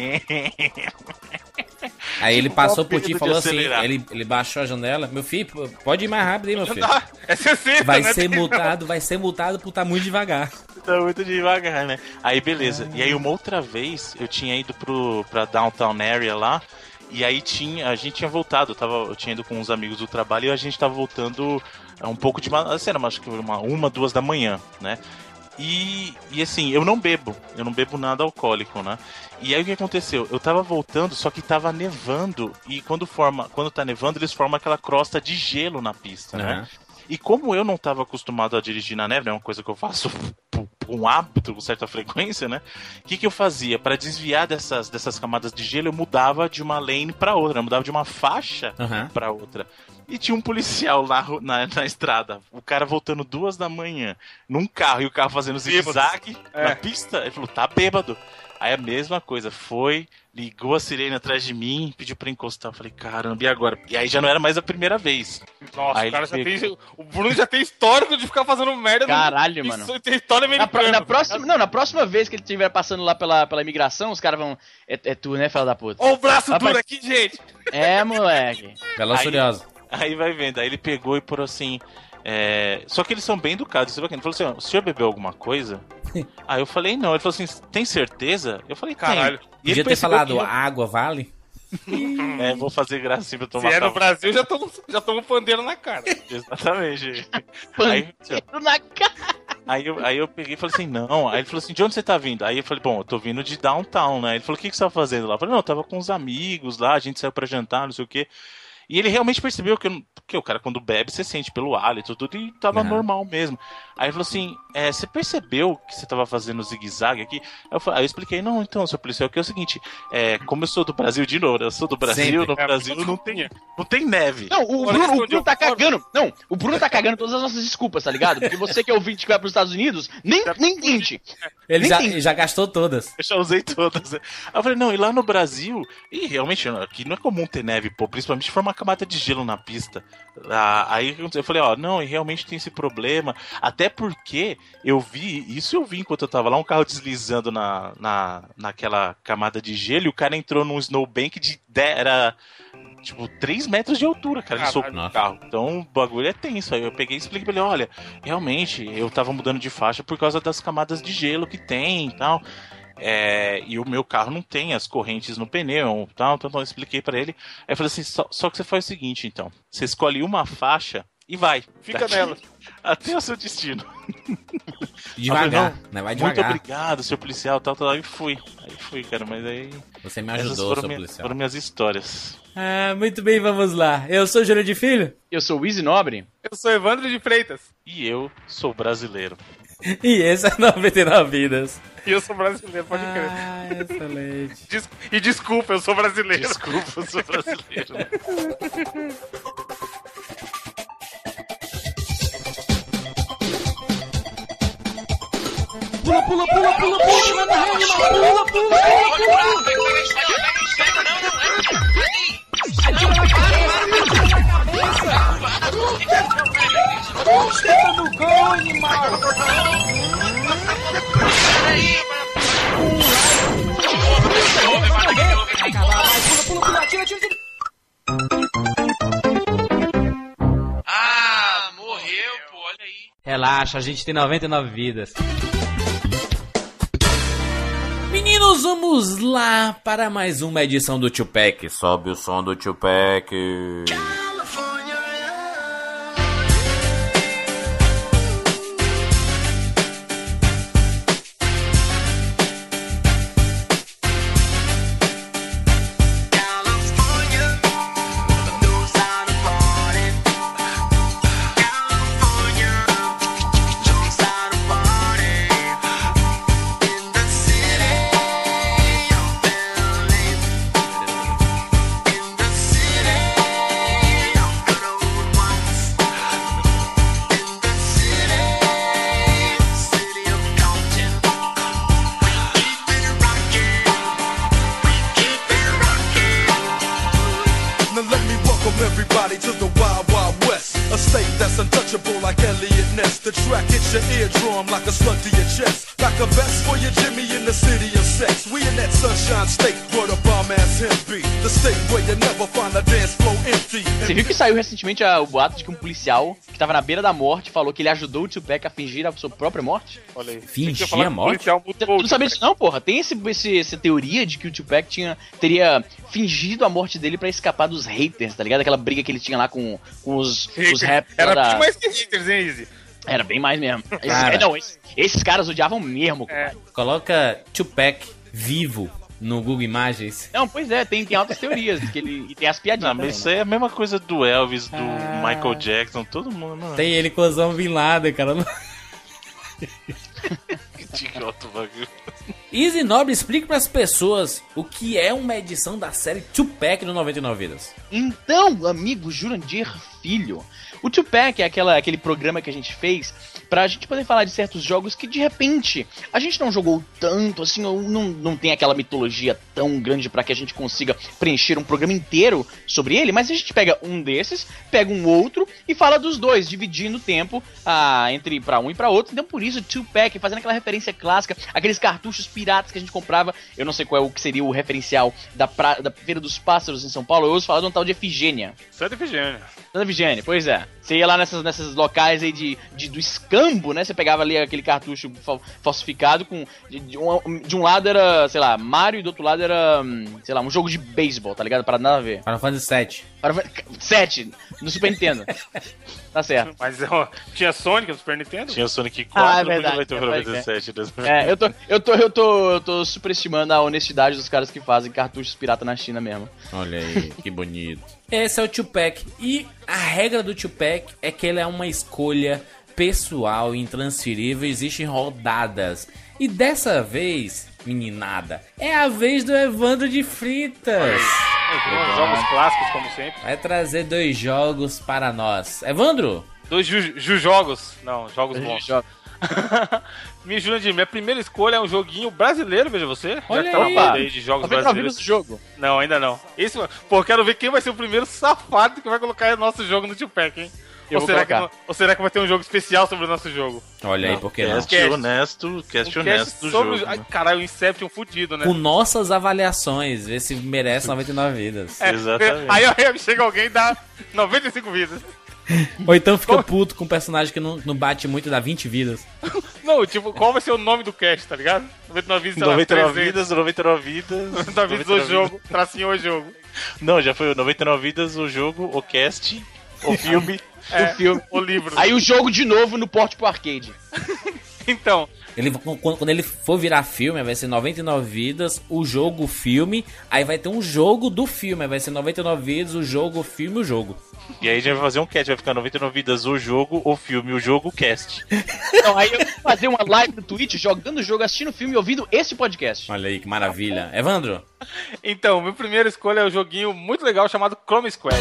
Aí ele Tipo, passou por ti e falou assim, ele, ele baixou a janela, meu filho, pode ir mais rápido aí, meu filho. É 60, Vai né? ser Tem- multado, vai ser multado por estar muito devagar. tá muito devagar, né? Aí beleza. E aí uma outra vez eu tinha ido pro, pra downtown area lá. E aí tinha, a gente tinha voltado, eu, tava, eu tinha ido com uns amigos do trabalho e a gente tava voltando é, um pouco de assim, era acho que uma, uma, duas da manhã, né? E, e assim, eu não bebo, eu não bebo nada alcoólico, né? E aí o que aconteceu? Eu tava voltando, só que tava nevando, e quando forma, quando tá nevando, eles formam aquela crosta de gelo na pista, uhum. né? E como eu não estava acostumado a dirigir na neve, é uma coisa que eu faço por, um hábito, com certa frequência, né? O que, que eu fazia? Para desviar dessas, dessas camadas de gelo, eu mudava de uma lane para outra, eu mudava de uma faixa uhum. para outra. E tinha um policial lá na, na, estrada, o cara voltando duas da manhã, num carro, e o carro fazendo zigue-zague é. na pista. Ele falou: tá bêbado. Aí a mesma coisa, foi, ligou a sirene atrás de mim, pediu pra encostar. Eu falei, caramba, e agora? E aí já não era mais a primeira vez. Nossa, aí o cara já tem. O Bruno já tem histórico de ficar fazendo merda. Caralho, no... mano. Isso tem história americana. Na, na próxima, não, na próxima vez que ele estiver passando lá pela, pela imigração, os caras vão. É, é tu, né, fela da puta? Ó, o braço Rapaz... duro aqui, gente! É, moleque. Bela Furiosa. Aí vai vendo, aí ele pegou e por assim. É... Só que eles são bem educados. Ele falou assim: o senhor bebeu alguma coisa? Aí eu falei: não. Ele falou assim: tem certeza? Eu falei: caralho. E Podia ter falado: que... água vale? é, vou fazer gracinha pra tomar Se é no Brasil, já tomo, já tomo pandeiro na cara. Exatamente. pandeiro aí, na cara. Aí eu, aí eu peguei e falei assim, não. Aí ele falou assim, de onde você tá vindo? Aí eu falei, bom, eu tô vindo de downtown, né? Ele falou, o que, que você tá fazendo lá? Eu falei, não, eu tava com uns amigos lá, a gente saiu pra jantar, não sei o quê. E ele realmente percebeu que, que o cara, quando bebe, você sente pelo hálito tudo, e tava uhum. normal mesmo. Aí ele falou assim: é, você percebeu que você tava fazendo zigue-zague aqui? Aí eu, falei, aí eu, expliquei: não, então, seu policial, que é o seguinte: é, como eu sou do Brasil, de novo, eu sou do Brasil, Sempre. no Brasil não tem, não tem neve. Não, o Bruno, o Bruno tá cagando. Não, o Bruno tá cagando todas as nossas desculpas, tá ligado? Porque você que é ouvinte que vai pros Estados Unidos, nem, nem tente. Ele já, já gastou todas. Eu já usei todas. Aí eu falei: não, e lá no Brasil, e realmente, aqui não é comum ter neve, pô, principalmente se for uma camada de gelo na pista. Ah, aí eu falei, ó, não, e realmente tem esse problema. Até porque eu vi, isso eu vi enquanto eu tava lá, um carro deslizando na, na, naquela camada de gelo e o cara entrou num snowbank de. Era tipo, 3 metros de altura, cara, ele soltou no carro. Então o bagulho é tenso. Aí eu peguei e expliquei pra ele: olha, realmente, eu tava mudando de faixa por causa das camadas de gelo que tem e tal. É, e o meu carro não tem as correntes no pneu, tal, então, então eu expliquei para ele. Aí eu falei assim, só, só, que você faz o seguinte, então, você escolhe uma faixa e vai. Fica nela. Até o seu destino. Devagar, falei, né? Vai devagar. Muito obrigado, seu policial, tal, tal, e fui. Aí fui, cara, mas aí... Você me ajudou, seu minha, policial. Foram minhas histórias. Ah, muito bem, vamos lá. Eu sou Júlio de Filho. Eu sou o Easy Nobre. Eu sou Evandro de Freitas. E eu sou brasileiro. E esse é 99 Vidas. E eu sou brasileiro, pode crer. Ah, excelente. Des e desculpa, eu sou brasileiro. Desculpa, eu sou brasileiro. pula, pula, pula, pula, pula, pula, pula, pula, pula, A gente tem 99 vidas. Meninos, vamos lá para mais uma edição do Tupac. Sobe o som do Tupac. Saiu recentemente a- o boato de que um policial que tava na beira da morte falou que ele ajudou o Tupac a fingir a sua própria morte? Olha aí. Fingir a morte? Tu não sabia disso não, porra? Tem esse, esse- essa teoria de que o Tupac tinha, teria fingido a morte dele pra escapar dos haters, tá ligado? Aquela briga que ele tinha lá com, com os, os rappers Era da... bem mais que haters, hein, Easy? Era bem mais mesmo. Esses, Cara. não, esses, esses caras odiavam mesmo. É. Coloca Tupac vivo no Google Imagens. Não, pois é, tem, tem altas teorias. Que ele, e tem as piadinhas Não, mas também, isso aí é a mesma coisa do Elvis, do Ah. Michael Jackson, todo mundo, mano. Tem ele com o Osama Bin Laden, cara. Que idiota o bagulho. Easy Nobre, explique pras pessoas o que é uma edição da série Tupac do 99 Vidas. Então, amigo Jurandir Filho, o Tupac é aquela, aquele programa que a gente fez pra gente poder falar de certos jogos que de repente a gente não jogou tanto, assim, ou não, não tem aquela mitologia tão grande pra que a gente consiga preencher um programa inteiro sobre ele, mas a gente pega um desses, pega um outro e fala dos dois, dividindo o tempo ah, entre pra um e pra outro. Então por isso Tupac, fazendo aquela referência clássica, aqueles cartuchos piratas que a gente comprava, eu não sei qual é o que seria o referencial da, pra, da Feira dos Pássaros em São Paulo, eu ouço falar de um tal de Efigênia. Santa Efigênia. Santa Vigênia, pois é. Você ia lá nessas, nessas locais aí de, de- do escambo, né? Você pegava ali aquele cartucho fa- falsificado com. De, de um, de um lado era, sei lá, Mario e do outro lado era, hum, sei lá, um jogo de beisebol, tá ligado? Para nada a ver. Final Fantasy 7. Para, sete, no Super Nintendo. tá certo. Mas ó, tinha Sonic no Super Nintendo? Tinha Sonic Ah, 4 é verdade, vai ter pode 97. É, eu tô, eu tô, eu tô, eu tô superestimando a honestidade dos caras que fazem cartuchos pirata na China mesmo. Olha aí, que bonito. Esse é o Tupac. E a regra do Tupac é que ele é uma escolha pessoal, intransferível, existem rodadas. E dessa vez, meninada, é a vez do Evandro de Fritas. Os jogos clássicos, como sempre. Vai trazer dois jogos para nós. Evandro, Dois ju, ju- jogos. Não, jogos bons. Me Jurandir, minha primeira escolha é um joguinho brasileiro, veja você. Já Olha que tá na aí. de jogos 99 brasileiros. do jogo. Não, ainda não. Esse, pô, quero ver quem vai ser o primeiro safado que vai colocar nosso jogo no Tupac, hein? Eu ou, será que, não- ou será que vai ter um jogo especial sobre o nosso jogo? olha aí, por que não? Cast honesto, cast Um honesto cast do sobre jogo. o... Ai, né? caralho, o Inception fudido, né? Com nossas avaliações, ver se merece 99 vidas. É, Exatamente. Aí, aí chega alguém e dá 95 vidas. Ou então fica puto com um personagem que não, não bate muito, dá 20 vidas. Não, tipo, qual vai ser o nome do cast, tá ligado? 99 vidas, sei lá, 99 300. vidas, 99 vidas. 99 vidas o jogo, tracinho o jogo. Não, já foi o 99 vidas, o jogo, o cast, o filme. É, O filme. o livro. Aí o jogo de novo no porte pro arcade. Então, Ele, quando, quando ele for virar filme, vai ser 99 vidas, o jogo, o filme. Aí vai ter um jogo do filme, vai ser 99 vidas, o jogo, o filme, o jogo. E aí a gente vai fazer um cast, vai ficar 99 vidas, o jogo, o filme, o jogo, o cast. Então, aí eu vou fazer uma live no Twitch jogando o jogo, assistindo o filme e ouvindo esse podcast. Olha aí, que maravilha. Evandro, então, minha primeira escolha é um joguinho muito legal chamado Chrome Squad.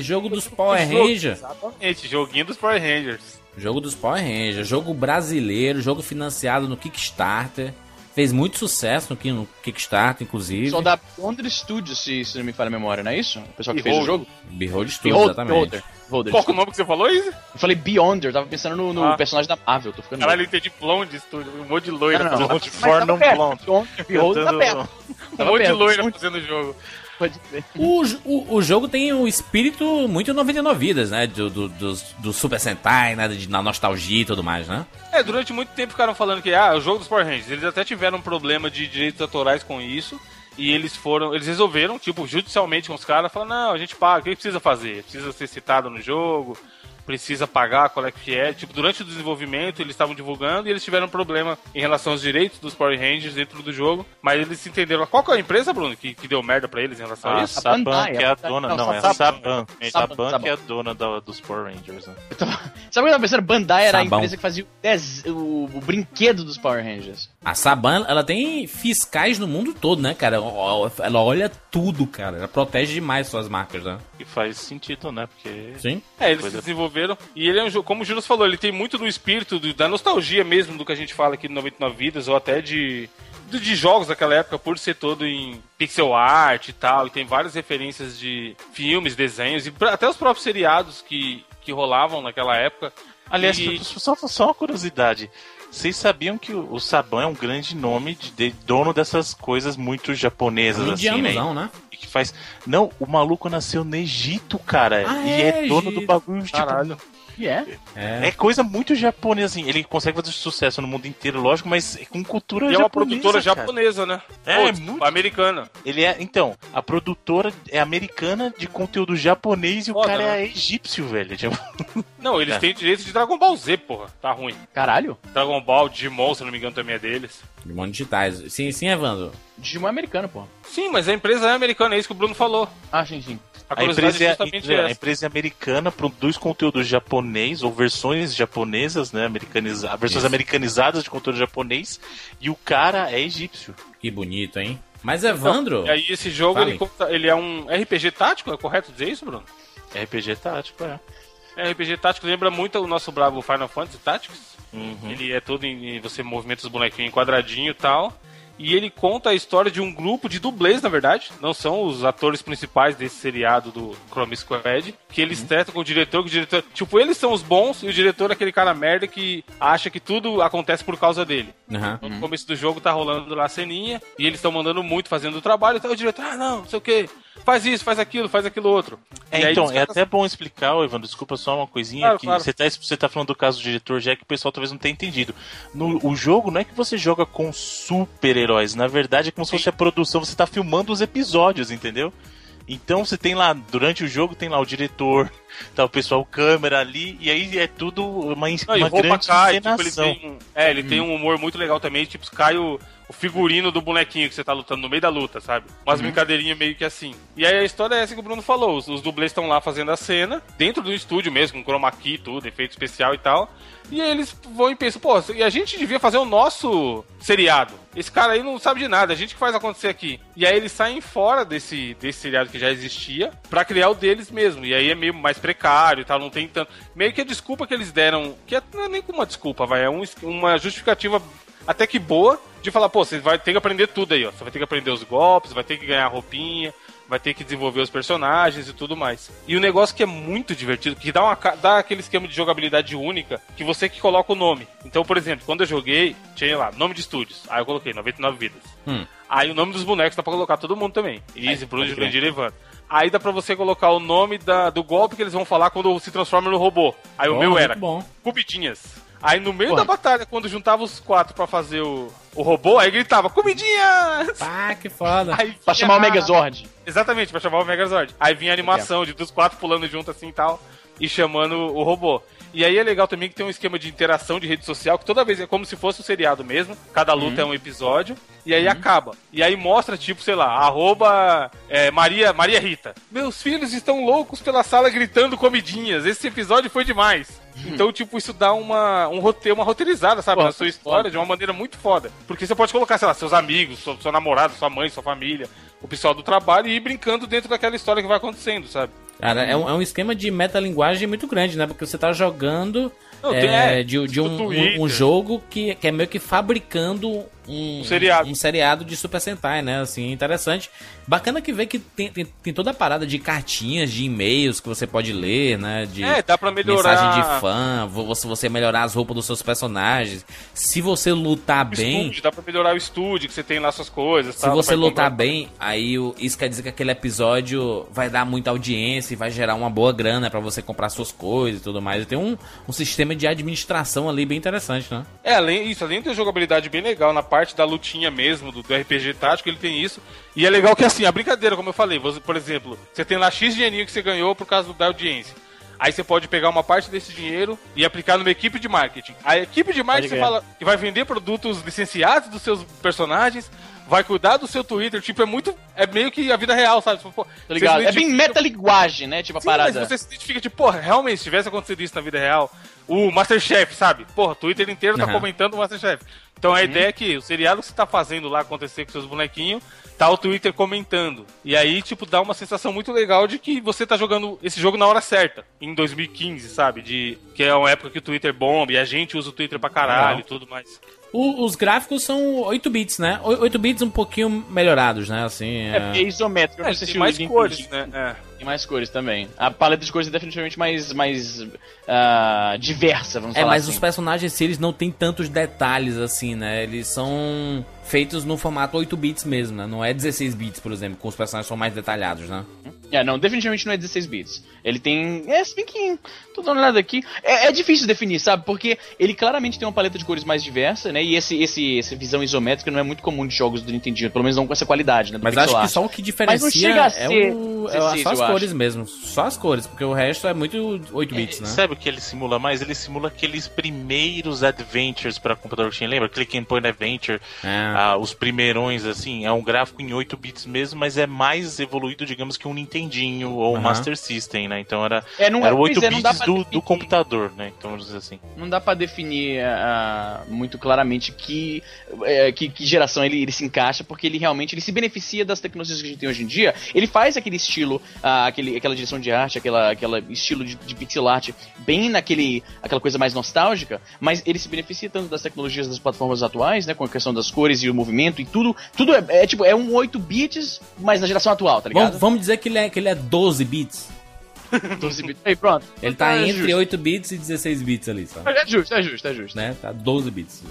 Jogo dos Power Rangers. Exatamente, joguinho dos Power Rangers. Jogo dos Power Rangers. Jogo brasileiro, jogo financiado no Kickstarter. Fez muito sucesso no, no Kickstarter, inclusive. Só da Bonder Studios, se, se não me falha a memória, não é isso? O pessoal que fez o jogo? Behold Studios, Beholder, exatamente. Beholder. Beholder, Qual que é o nome que você falou, Izzy? Eu falei Beyonder, eu tava pensando no, no Ah. personagem da Marvel, tô ficando Caralho, eu entendi Blonde Studio, um monte de loira Não, não, fazendo não. For Non perto, Blonde. Beyonder, tá perto. Um monte de loira muito- fazendo o jogo. O, o, o jogo tem um espírito muito 99 vidas, né? Do, do, dos- do Super Sentai, né? De, na nostalgia e tudo mais, né? É, durante muito tempo ficaram falando que, ah, o jogo dos Power Rangers, eles até tiveram um problema de direitos autorais com isso, e eles foram, eles resolveram, tipo, judicialmente com os caras, falando, não, a gente paga, o que precisa fazer? Precisa ser citado no jogo, precisa pagar, qual é que é. Tipo, durante o desenvolvimento eles estavam divulgando e eles tiveram um problema em relação aos direitos dos Power Rangers dentro do jogo, mas eles se entenderam. Qual que é a empresa, Bruno, que, que deu merda pra eles em relação a A isso? Saban, Bandai, que é a a dona. Não, Não, é a Saban. Saban. Saban, Saban, Saban. que é a dona da- dos Power Rangers. né? Tava- Sabe o que eu tava pensando? Bandai era Sabão. a empresa que fazia o, des- o- o brinquedo dos Power Rangers. A Saban, ela tem fiscais no mundo todo, né, cara? Ela olha tudo, cara. Ela protege demais suas marcas, né? E faz sentido, né? Porque. Sim. É, eles Coisa- se desenvolveram. E ele é um jogo, como o Juros falou, ele tem muito do espírito, do- da nostalgia mesmo do que a gente fala aqui no 99 Vidas, ou até de, de, de jogos daquela época, por ser todo em pixel art e tal. E tem várias referências de filmes, desenhos, e pra- até os próprios seriados que, que rolavam naquela época. Aliás, E- só, só uma curiosidade. Vocês sabiam que o, o Saban é um grande nome de, de dono dessas coisas muito japonesas, assim, né? Indianozão, né? E que faz. Não, o maluco nasceu no Egito, cara. Ah, e é, é, dono Egito. do bagulho, tipo. Caralho. E é. É. É coisa muito japonesa, assim. Ele consegue fazer sucesso no mundo inteiro, lógico, mas com cultura E é uma japonesa, produtora cara. japonesa, né? É, Ou, muito. Americana. Ele é, então, a produtora é americana de conteúdo japonês e o Foda, cara né? é egípcio, velho. Tipo, Não, eles É. têm direito de Dragon Ball Z, porra. Tá ruim. Caralho. Dragon Ball, Digimon, se eu não me engano, também é deles. Digimon digitais. Sim, sim, Evandro. Digimon é americano, pô. Sim, mas a empresa é americana, é isso que o Bruno falou. Ah, sim, sim. A a curiosidade empresa, é, justamente a empresa é americana, produz conteúdo japonês ou versões japonesas, né? Americaniza, versões Isso. americanizadas de conteúdo japonês. E o cara é egípcio. Que bonito, hein? Mas Evandro. E aí esse jogo, ele, conta- ele é um RPG tático, é correto dizer isso, Bruno? RPG tático, é. É, RPG tático lembra muito o nosso bravo Final Fantasy Tactics. Uhum. Ele é todo em. em- Você movimenta os bonequinhos em quadradinho e tal. E ele conta a história de um grupo de dublês, na verdade. Não são os atores principais desse seriado do Chrome Squad. Que eles tretam com o diretor, que o diretor. Tipo, eles são os bons e o diretor é aquele cara merda que acha que tudo acontece por causa dele. Aham. No começo do jogo tá rolando lá a ceninha e eles estão mandando muito fazendo o trabalho. Então o diretor, ah, não, não sei o que. Faz isso, faz aquilo, faz aquilo outro. É, então, é até bom explicar, Evandro, desculpa só uma coisinha, Claro, que claro. você, tá, você tá falando do caso do diretor Jack, que o pessoal talvez não tenha entendido. No, o jogo não é que você joga com super-heróis, na verdade é como se fosse a produção, você tá filmando os episódios, entendeu? Então você tem lá, durante o jogo tem lá o diretor, tá o pessoal câmera ali, e aí é tudo uma, Não, uma grande cai, tipo, ele tem, um- é, ele tem um humor muito legal também, tipo, cai o, o figurino do bonequinho que você tá lutando no meio da luta, sabe? Umas brincadeirinhas meio que assim. E aí a história é essa que o Bruno falou, os, os dublês estão lá fazendo a cena, dentro do estúdio mesmo, com chroma key, tudo, efeito especial e tal. E aí eles vão e pensam, pô, e a gente devia fazer o nosso seriado. Esse cara aí não sabe de nada, a gente que faz acontecer aqui. E aí eles saem fora desse, desse seriado que já existia pra criar o deles mesmo. E aí é meio mais precário e tal, não tem tanto. Meio que a desculpa que eles deram, que é- não é nem uma desculpa, vai, é um, uma justificativa até que boa de falar, pô, você vai ter que aprender tudo aí, ó. Você vai ter que aprender os golpes, vai ter que ganhar roupinha, vai ter que desenvolver os personagens e tudo mais. E o negócio que é muito divertido, que dá, uma, dá aquele esquema de jogabilidade única, que você que coloca o nome. Então, por exemplo, quando eu joguei, tinha lá, nome de estúdios. Aí eu coloquei 99 vidas. Hum. Aí o nome dos bonecos dá pra colocar todo mundo também. Easy, Bruno. Jurandir e Evandro. Aí dá pra você colocar o nome da- do golpe que eles vão falar quando se transforma no robô. Aí o Bom, meu muito era bom. comidinhas. Aí no meio Porra. da batalha, quando juntava os quatro pra fazer o, o robô, aí gritava, comidinhas! Ah, que foda. Aí Pra vinha chamar o Megazord. Exatamente, pra chamar o Megazord. Aí vinha a animação de dos quatro pulando junto assim e tal, e chamando o robô. E aí é legal também que tem um esquema de interação de rede social, que toda vez é como se fosse um seriado mesmo. Cada luta é um episódio, e aí acaba. E aí mostra, tipo, sei lá, arroba é, Maria, Maria Rita. Meus filhos estão loucos pela sala gritando comidinhas. Esse episódio foi demais. Então, tipo, isso dá uma, um roteiro, uma roteirizada, sabe, na sua história foda. de uma maneira muito foda. Porque você pode colocar, sei lá, seus amigos, seu, seu namorado, sua mãe, sua família, o pessoal do trabalho e ir brincando dentro daquela história que vai acontecendo, sabe? Cara, é um, é um esquema de metalinguagem muito grande, né? Porque você tá jogando Não, é, é, de, de um, um- um jogo que, que é meio que fabricando um, Um seriado. um seriado de Super Sentai, né? Assim, interessante. Bacana que vê que tem, tem, tem toda a parada de cartinhas, de e-mails que você pode ler, né? De É, dá pra melhorar. mensagem de fã, vo- você, você melhorar as roupas dos seus personagens. Se você lutar O bem. estúdio, dá pra melhorar o estúdio, que você tem lá suas coisas. Se tal, você lutar comprar- bem, aí o- isso quer dizer que aquele episódio vai dar muita audiência e vai gerar uma boa grana pra você comprar suas coisas e tudo mais. Tem um, um sistema de administração ali bem interessante, né? É, além, isso, além de ter jogabilidade bem legal na parte da lutinha mesmo, do, do RPG tático, ele tem isso. E é legal que assim, a brincadeira, como eu falei, você, por exemplo, você tem lá X dinheirinho que você ganhou por causa da audiência. Aí você pode pegar uma parte desse dinheiro e aplicar numa equipe de marketing. A equipe de marketing crer. fala que vai vender produtos licenciados dos seus personagens, vai cuidar do seu Twitter, tipo, é muito. É meio que a vida real, sabe? Pô, Tá você ligado? É bem metalinguagem, né? Tipo a Sim, parada. mas você se identifica de, porra, realmente, se tivesse acontecido isso na vida real, o Masterchef, sabe? Porra, o Twitter inteiro tá Aham. comentando o Masterchef. Então a ideia é que o seriado que você tá fazendo lá acontecer com seus bonequinhos, tá o Twitter comentando. E aí, tipo, dá uma sensação muito legal de que você tá jogando esse jogo na hora certa, em 2015, sabe? De que é uma época que o Twitter bomba e a gente usa o Twitter pra caralho e tudo mais. O- os gráficos são 8 bits, né? O- 8 bits um pouquinho melhorados, né? Assim, É é... porque é isométrico, É, não sei tem se o mais cores, né? É. Tem mais cores também. A paleta de cores é definitivamente mais, mais ah, diversa, vamos É, falar mas assim. os personagens, se eles não têm tantos detalhes assim, né? Eles são feitos no formato 8 bits mesmo, né? Não é 16 bits, por exemplo, com os personagens são mais detalhados, né? É, não, definitivamente não é 16 bits. Ele tem. É, se bem que. Tô dando uma olhada aqui. É, é difícil definir, sabe? Porque ele claramente tem uma paleta de cores mais diversa, né? E esse, esse, essa visão isométrica não é muito comum de jogos do Nintendinho, pelo menos não com essa qualidade, né? do Mas pixel acho que art. só o que Mas diferencia não chega a é, ser o, é 16, só as eu acho. cores mesmo. Só as cores, porque o resto é muito 8 bits, né? Sabe o que ele simula mais? Ele simula aqueles primeiros adventures pra computador que tinha. Lembra? Click and Point Adventure, É. ah, os primeirões, assim. É um gráfico em 8 bits mesmo, mas é mais evoluído, digamos que um Nintendinho ou um Aham. Master System, né? Então era, É, não, era pois 8 é, bits do, do computador, né? Então vamos dizer assim. Não dá pra definir ah, muito claramente que, é, que, que geração ele, ele se encaixa, porque ele realmente ele se beneficia das tecnologias que a gente tem hoje em dia. Ele faz aquele estilo, ah, aquele, aquela direção de arte, aquela, aquela estilo de, de pixel art bem naquele aquela coisa mais nostálgica, mas ele se beneficia tanto das tecnologias das plataformas atuais, né, com a questão das cores e o movimento e tudo, tudo é, é tipo é um 8 bits, mas na geração atual, tá ligado? Vamos, vamos dizer que ele, é, que ele é 12 bits. 12 bits. Aí pronto. Ele tá É entre justo. 8 bits e 16 bits ali, sabe? É justo, é justo, é justo. Né? Tá 12 bits.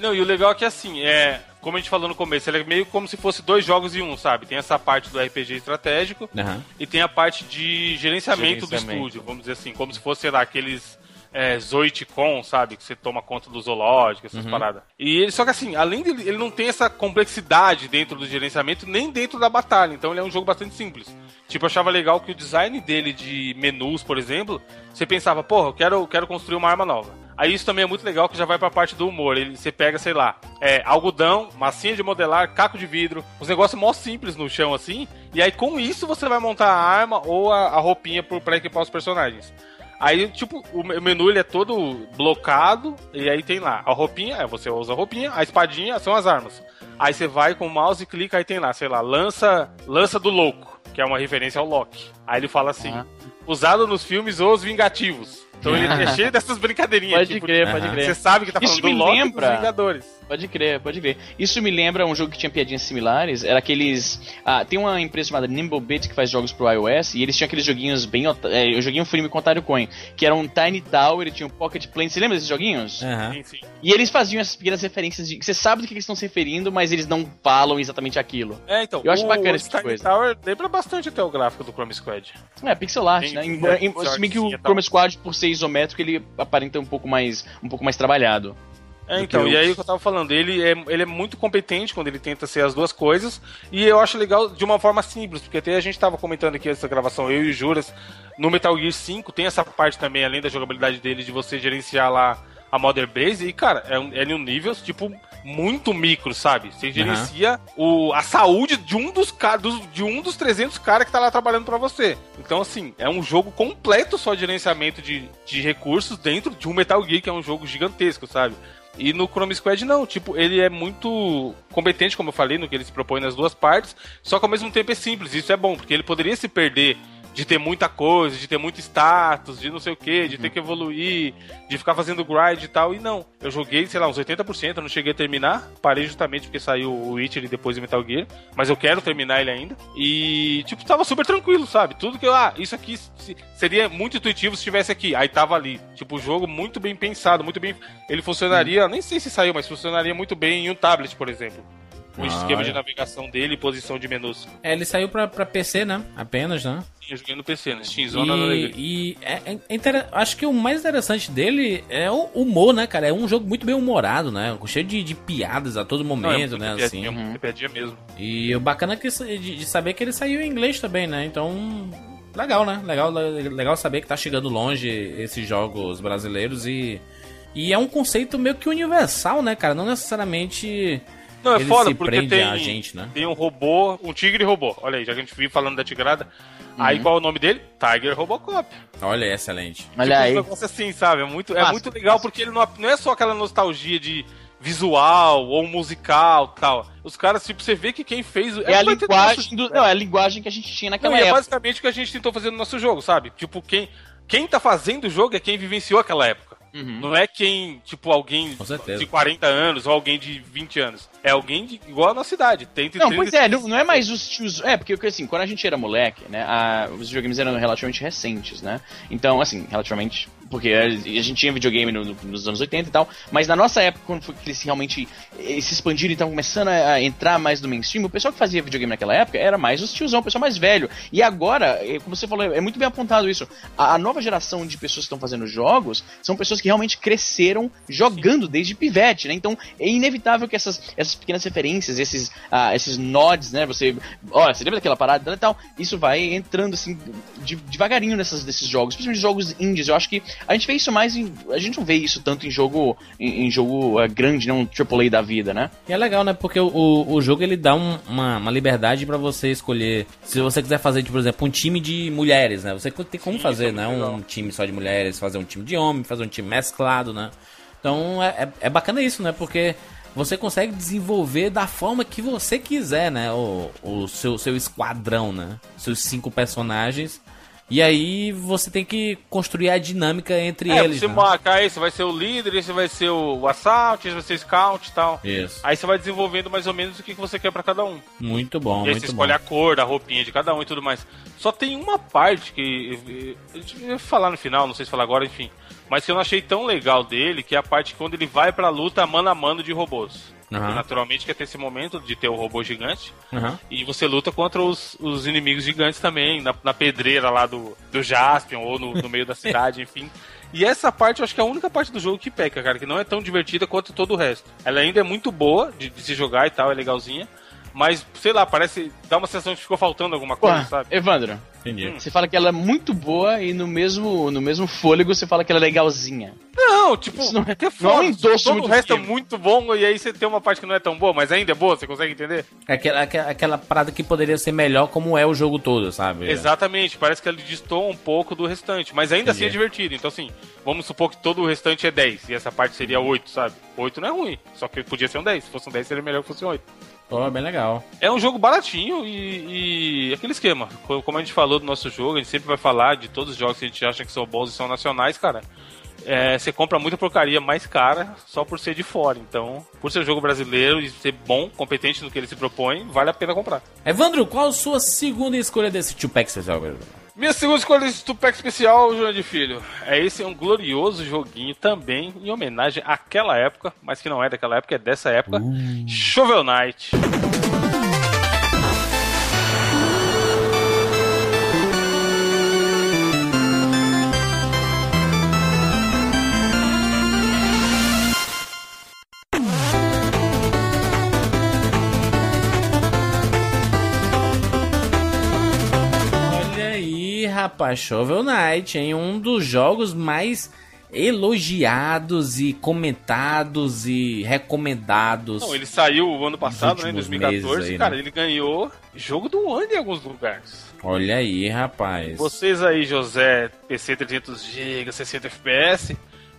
Não, e o legal é que assim, é. Como a gente falou no começo, ele é meio como se fosse dois jogos em um, sabe? Tem essa parte do RPG estratégico Aham. e tem a parte de gerenciamento, do Gerenciamento. estúdio, vamos dizer assim, como se fosse, sei lá, aqueles é, Zoiticon, sabe? Que você toma conta do zoológico, essas paradas. E ele, só que assim, além dele, ele não tem essa complexidade dentro do gerenciamento, nem dentro da batalha. Então ele é um jogo bastante simples. Tipo, eu achava legal que o design dele de menus, por exemplo, você pensava, porra, eu quero, eu quero construir uma arma nova. Aí isso também é muito legal que já vai pra parte do humor. Ele, você pega, sei lá, é, algodão, massinha de modelar, caco de vidro, os negócios mó simples no chão assim. E aí com isso você vai montar a arma ou a, a roupinha pro- pra equipar os personagens. Aí, tipo, o me- o menu ele é todo blocado, e aí tem lá a roupinha, é, você usa a roupinha, a espadinha são as armas. Aí você vai com o mouse e clica, aí tem lá, sei lá, lança, lança do louco, que é uma referência ao Loki. Aí ele fala assim, Ah. usado nos filmes Os Vingativos. Então ele é cheio dessas brincadeirinhas. Pode tipo, crer, pode crer. Você sabe que tá Isso falando do me Loki e lembra- dos Vingadores. Pode crer, pode crer. Isso me lembra um jogo que tinha piadinhas similares. Era aqueles. Ah, tem uma empresa chamada Nimblebit que faz jogos pro iOS e eles tinham aqueles joguinhos bem. É, eu joguei um filme com Otário Coin, que era um Tiny Tower e tinha um Pocket Plane. Você lembra desses joguinhos? Sim. E eles faziam essas pequenas referências de. Você sabe do que eles estão se referindo, mas eles não falam exatamente aquilo. É, então, Eu acho o bacana esse tipo Tiny coisa. Tower lembra bastante até o gráfico do Chrome Squad. É, pixel art, Sim, né? é, em- se bem que o Chrome Squad, por ser isométrico, ele aparenta um pouco mais, um pouco mais trabalhado. É, então, que e eu- aí o que eu tava falando, ele é, ele é muito competente quando ele tenta ser as duas coisas, e eu acho legal de uma forma simples, porque até a gente tava comentando aqui essa gravação, eu e o Juras, no Metal Gear 5 tem essa parte também, além da jogabilidade dele, de você gerenciar lá a Mother Base, e cara, é, um, é em um nível, tipo, muito micro, sabe? Você gerencia o, a saúde de um dos, dos, de um dos 300 caras que tá lá trabalhando pra você. Então, assim, é um jogo completo só de gerenciamento de, de recursos dentro de um Metal Gear, que é um jogo gigantesco, sabe? E no Chrome Squad não, tipo, ele é muito competente, como eu falei, no que ele se propõe nas duas partes, só que ao mesmo tempo é simples, isso é bom, porque ele poderia se perder de ter muita coisa, de ter muito status, de não sei o que, de ter que evoluir, de ficar fazendo grind e tal, e não. Eu joguei, sei lá, uns 80%, eu não cheguei a terminar, parei justamente porque saiu o Witcher e depois o Metal Gear, mas eu quero terminar ele ainda, e, tipo, tava super tranquilo, sabe? Tudo que eu, ah, isso aqui se- seria muito intuitivo se estivesse aqui, aí tava ali. Tipo, o jogo muito bem pensado, muito bem. Ele funcionaria, nem sei se saiu, mas funcionaria muito bem em um tablet, por exemplo. O Ah, esquema de é. navegação dele e posição de menus. É, ele saiu pra, pra PC, né? Apenas, né? Sim, eu joguei no PC, no Steam Zona E, e é, é inter- acho que o mais interessante dele é o humor, né, cara? É um jogo muito bem humorado, né? Cheio de, de piadas a todo Não, é momento, né? Assim. piadinha mesmo. E o bacana é que, de, de saber que ele saiu em inglês também, né? Então, legal, né? Legal, legal saber que tá chegando longe esses jogos brasileiros e. E é um conceito meio que universal, né, cara? Não necessariamente. Não, é ele foda se porque prende tem, a gente, né? tem um robô, um tigre robô. Olha aí, já que a gente vive falando da tigrada. Uhum. Aí qual é o nome dele? Tiger Robocop. Olha, excelente. Olha tipo, aí. um negócio assim, sabe? É muito, é Massa, muito legal porque ele não, não é só aquela nostalgia de, visual ou musical tal. Os caras, tipo, você vê que quem fez. É a linguagem do, não, é a linguagem que a gente tinha Não, naquela e é época. basicamente o que a gente tentou fazer no nosso jogo, sabe? Tipo, quem, quem tá fazendo o jogo é quem vivenciou aquela época. Uhum. Não é quem, tipo, alguém de 40 anos ou alguém de 20 anos. É alguém de, igual a nossa idade. Tem entre Não, 30 pois é, não, não é mais os tios. É, porque porque, assim, quando a gente era moleque, né, a- os videogames eram relativamente recentes, né? Então, assim, relativamente. Porque a, a gente tinha videogame no- no- nos anos 80 e tal, mas na nossa época, quando foi que eles realmente eh, se expandiram e estavam começando a, a entrar mais no mainstream, o pessoal que fazia videogame naquela época era mais os tiozão, o pessoal mais velho. E agora, eh, como você falou, é muito bem apontado isso. A, a nova geração de pessoas que estão fazendo jogos são pessoas que realmente cresceram jogando desde pivete, né? Então é inevitável que essas, essas pequenas referências, esses, ah, esses nods, né? Você. Olha, você lembra daquela parada e tal? Isso vai entrando assim, de- devagarinho nessas, nesses jogos, principalmente jogos indies. Eu acho que a gente vê isso mais em. A gente não vê isso tanto em jogo. em, em jogo ah, grande, não um AAA da vida, né? E é legal, né? Porque o, o, o jogo ele dá um- uma, uma liberdade pra você escolher. Se você quiser fazer, tipo, por exemplo, um time de mulheres, né? Você tem como Sim, fazer, é né? muito Um legal. time só de mulheres, fazer um time de homem, fazer um time mesclado, né? Então é, é, é bacana isso, né? Porque você consegue desenvolver da forma que você quiser, né? O, o seu, seu esquadrão, né? Seus cinco personagens. E aí você tem que construir a dinâmica entre É, eles. você né? marca, esse vai ser o líder, esse vai ser o, assalto, esse vai ser o scout e tal. Isso. Aí você vai desenvolvendo mais ou menos o que você quer pra cada um. Muito bom, e aí muito você bom. escolhe a cor da roupinha de cada um e tudo mais. Só tem uma parte que. A gente vai falar no final, não sei se falar agora, enfim. Mas que eu não achei tão legal dele, que é a parte quando ele vai pra luta mano a mano de robôs. E, naturalmente quer ter esse momento de ter o robô gigante. Aham. E você luta contra os, os inimigos gigantes também, na, na pedreira lá do, do Jaspion, ou no, no meio da cidade, enfim. E essa parte eu acho que é a única parte do jogo que peca, cara, que não é tão divertida quanto todo o resto. Ela ainda é muito boa de, de se jogar e tal, é legalzinha. Mas, sei lá, parece. dá uma sensação de que ficou faltando alguma coisa, Pô, sabe? Evandro, Entendi. você fala que ela é muito boa e no mesmo, no mesmo fôlego você fala que ela é legalzinha. Não, tipo, Isso não é- não é um foda, endosso todo muito o resto é muito bom e aí você tem uma parte que não é tão boa, mas ainda é boa, você consegue entender? Aquela, aquela, aquela parada que poderia ser melhor como é o jogo todo, sabe? Exatamente, parece que ele distou um pouco do restante, mas ainda assim é Entendi. divertido. Então, assim, vamos supor que todo o restante é 10 e essa parte seria 8, sabe? 8 não é ruim, só que podia ser um 10. Se fosse um 10, seria melhor que fosse um 8. Pô, bem legal. É um jogo baratinho e, e aquele esquema. co- Como a gente falou do nosso jogo, a gente sempre vai falar de todos os jogos que a gente acha que são bons e são nacionais, cara. É, você compra muita porcaria mais cara só por ser de fora. Então, por ser jogo brasileiro e ser bom, competente no que ele se propõe, vale a pena comprar. Evandro, qual a sua segunda escolha desse Tupac especial? Minha segunda escolha desse Tupac especial, Jurandir Filho, é esse é um glorioso joguinho também em homenagem àquela época, mas que não é daquela época, é dessa época. Shovel Knight. Rapaz, Shovel Knight, hein? Um dos jogos mais elogiados e comentados e recomendados. Não, ele saiu o ano passado, né, em últimos 2014, meses aí, cara, né? ele ganhou jogo do ano em alguns lugares. Olha aí, rapaz. Vocês aí, José, PC 300GB, 60 FPS,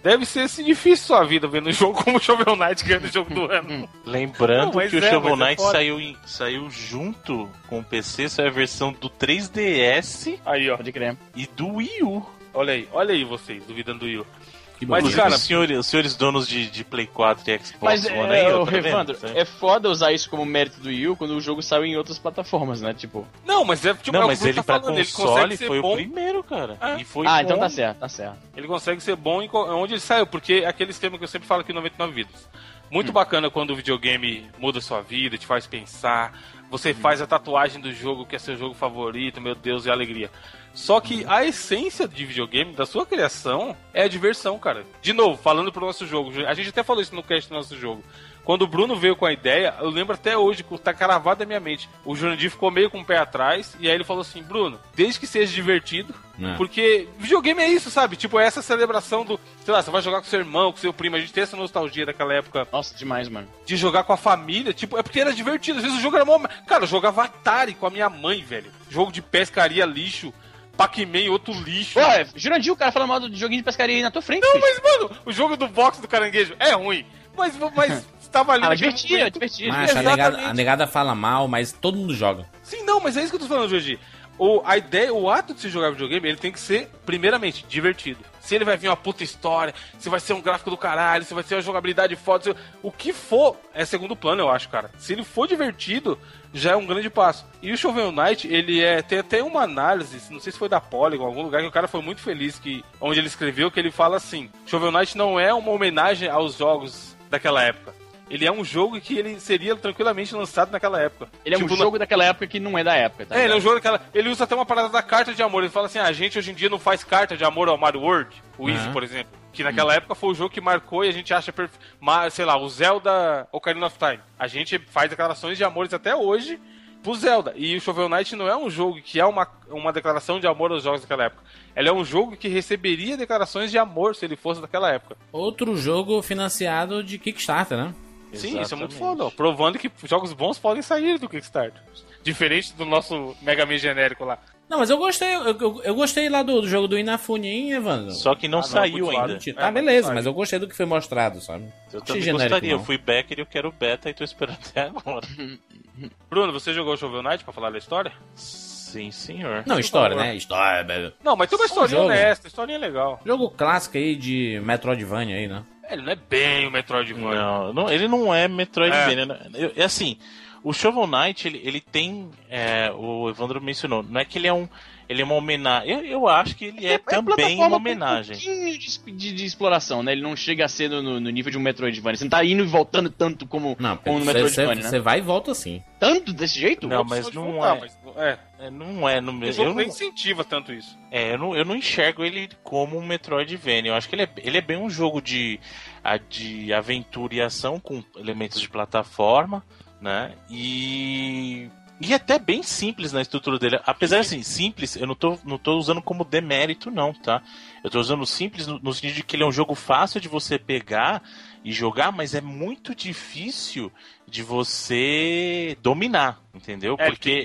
deve ser assim difícil sua vida vendo um jogo como Shovel Knight ganhando o jogo do ano. Lembrando Não, que o é, Shovel mas é Knight foda. saiu, em- saiu junto com o PC, saiu a versão do 3DS Aí, ó, Pode crer. e do Wii U. olha aí, olha aí vocês, duvidando do Will. Que Mas, cara, os senhores, os senhores donos de, de Play 4 e Xbox Mas, One é, aí, ó, ô, tá é foda usar isso como mérito do Yu quando o jogo saiu em outras plataformas, né? Tipo. Não, mas é tipo, é Não, o mas ele tá pra falando, ele console consegue ser foi bom o primeiro, cara. É. E foi ah, bom. então tá certo, tá certo. Ele consegue ser bom em onde ele saiu, porque é aquele esquema que eu sempre falo aqui no 99 Vidas. Muito bacana quando o videogame muda sua vida, te faz pensar. Você faz a tatuagem do jogo que é seu jogo favorito, meu Deus, e alegria. Só que a essência de videogame, da sua criação, é a diversão, cara. De novo, falando pro nosso jogo, a gente até falou isso no cast do nosso jogo. Quando o Bruno veio com a ideia, eu lembro até hoje, que tá cravado na minha mente. O Jurandir ficou meio com o pé atrás, e aí ele falou assim: Bruno, desde que seja divertido, É. porque videogame é isso, sabe? Tipo, é essa celebração do. Sei lá, você vai jogar com seu irmão, com seu primo. A gente tem essa nostalgia daquela época Nossa, demais, mano. de jogar com a família. Tipo, é porque era divertido. Às vezes o jogo era mó. Cara, eu jogava Atari com a minha mãe, velho. Jogo de pescaria lixo. Pac-Man, outro lixo. Pô, Jurandir, o cara falando mal do joguinho de pescaria aí na tua frente. Não, mas, mano, o jogo do boxe do caranguejo é ruim. Mas, mas tava ali. Ah, naquele divertia. Mas a negada, a negada fala mal, mas todo mundo joga. Sim, não, mas é isso que eu tô falando, Jorge. O, a ideia, o ato de se jogar videogame, ele tem que ser, primeiramente, divertido. Se ele vai vir uma puta história, se vai ser um gráfico do caralho, se vai ser uma jogabilidade foda, se- o que for é segundo plano, eu acho, cara. Se ele for divertido, já é um grande passo. E o Shovel Knight, ele é. Tem até uma análise, não sei se foi da Polygon, algum lugar que o cara foi muito feliz que. Onde ele escreveu que ele fala assim: Shovel Knight não é uma homenagem aos jogos daquela época. Ele é um jogo que ele seria tranquilamente lançado naquela época. Ele é um Tipo, jogo daquela época que não é da época, tá? é, ele é um jogo daquela. Ele usa até uma parada da carta de amor. Ele fala assim: ah, a gente hoje em dia não faz carta de amor ao Mario World, o Easy, Aham. por exemplo. Que naquela época foi o jogo que marcou e a gente acha, perfe... ma- sei lá, o Zelda Ocarina of Time. A gente faz declarações de amores até hoje pro Zelda. E o Shovel Knight não é um jogo que é uma, uma declaração de amor aos jogos daquela época. Ele é um jogo que receberia declarações de amor se ele fosse daquela época. Outro jogo financiado de Kickstarter, né? Sim, isso é muito foda. ó. Provando que jogos bons podem sair do Kickstarter. Diferente do nosso Mega Man genérico lá. Não, mas eu gostei, eu, eu, eu gostei lá do, do jogo do Inafune, hein, Evandro? Só que não Ah, não, saiu muito ainda. Tá, É, beleza, sai. mas eu gostei do que foi mostrado, sabe? Eu também genérico, gostaria. não. Eu fui backer e eu quero beta e tô esperando até agora. Bruno, você jogou Shovel Knight pra falar da história? Sim, senhor. Não, história, favor. né? História, velho. Não, mas tem uma um historinha jogo. honesta, historinha legal. Jogo clássico aí de Metroidvania aí, né? É, Ele não é bem o Metroidvania. Não, não, ele não é Metroidvania. né? Eu- É assim, o Shovel Knight, ele, ele tem. é, o Evandro mencionou, não é que ele é um. Ele é uma homenagem. Eu, eu acho que ele é, também plataforma uma homenagem. Um pouquinho de, de- de exploração, né? Ele não chega a ser no, no- nível de um Metroidvania. Você não tá indo e voltando tanto como, Não, como no você, Metroidvania, você né? vai e volta assim. Tanto desse jeito? Não, mas não voltar, é. mas é. É, não é no mesmo. Eu não, incentiva tanto isso. é, eu, não, eu não enxergo ele como um Metroidvania. Eu acho que ele é, ele é bem um jogo de, a- de aventura e ação com elementos de plataforma, né? E. E é até bem simples na estrutura dele. Apesar assim, simples, eu não tô, não tô usando como demérito, não, tá? Eu tô usando simples no, no sentido de que ele é um jogo fácil de você pegar e jogar, mas é muito difícil de você dominar, entendeu? É, Porque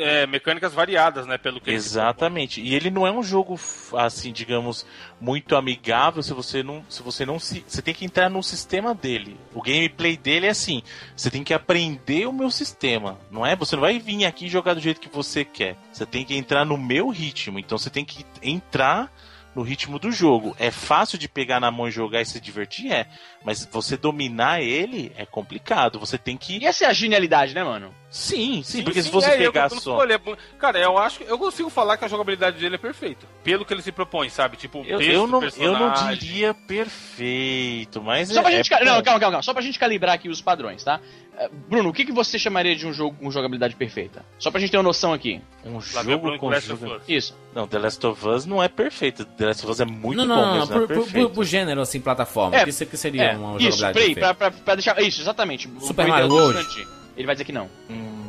é, mecânicas variadas, né? Pelo que ele Exatamente. E ele não é um jogo assim, digamos, muito amigável se você não, se você não se, você tem que entrar no sistema dele. O gameplay dele é assim, você tem que aprender o meu sistema, não é? Você não vai vir aqui jogar do jeito que você quer. Você tem que entrar no meu ritmo. Então você tem que entrar no ritmo do jogo. É fácil de pegar na mão e jogar e se divertir, é. Mas você dominar ele é complicado. Você tem que. E essa é a genialidade, né, mano? Sim, sim, Sim, porque sim, se você é, pegar eu- só. ele é. Cara, eu acho que eu consigo falar que a jogabilidade dele é perfeita. Pelo que ele se propõe, sabe? Tipo, Eu, texto eu não, eu não diria perfeito, mas Só pra é, gente. é Não, calma, calma, calma. Só pra gente calibrar aqui os padrões, tá? Eh, Bruno, o que, que você chamaria de um jogo com jogabilidade perfeita? Só pra gente ter uma noção aqui. um Lá jogo com. Us. Isso. Não, The Last of Us não é perfeito. The Last of Us é muito não, não, bom, não, não, mas não é por, por gênero, assim, plataforma. É, que isso que seria É, uma isso, jogabilidade peraí, perfeita. pra, pra, pra deixar. Isso, exatamente. Super Mario World. bastante. Ele vai dizer que não. Hum,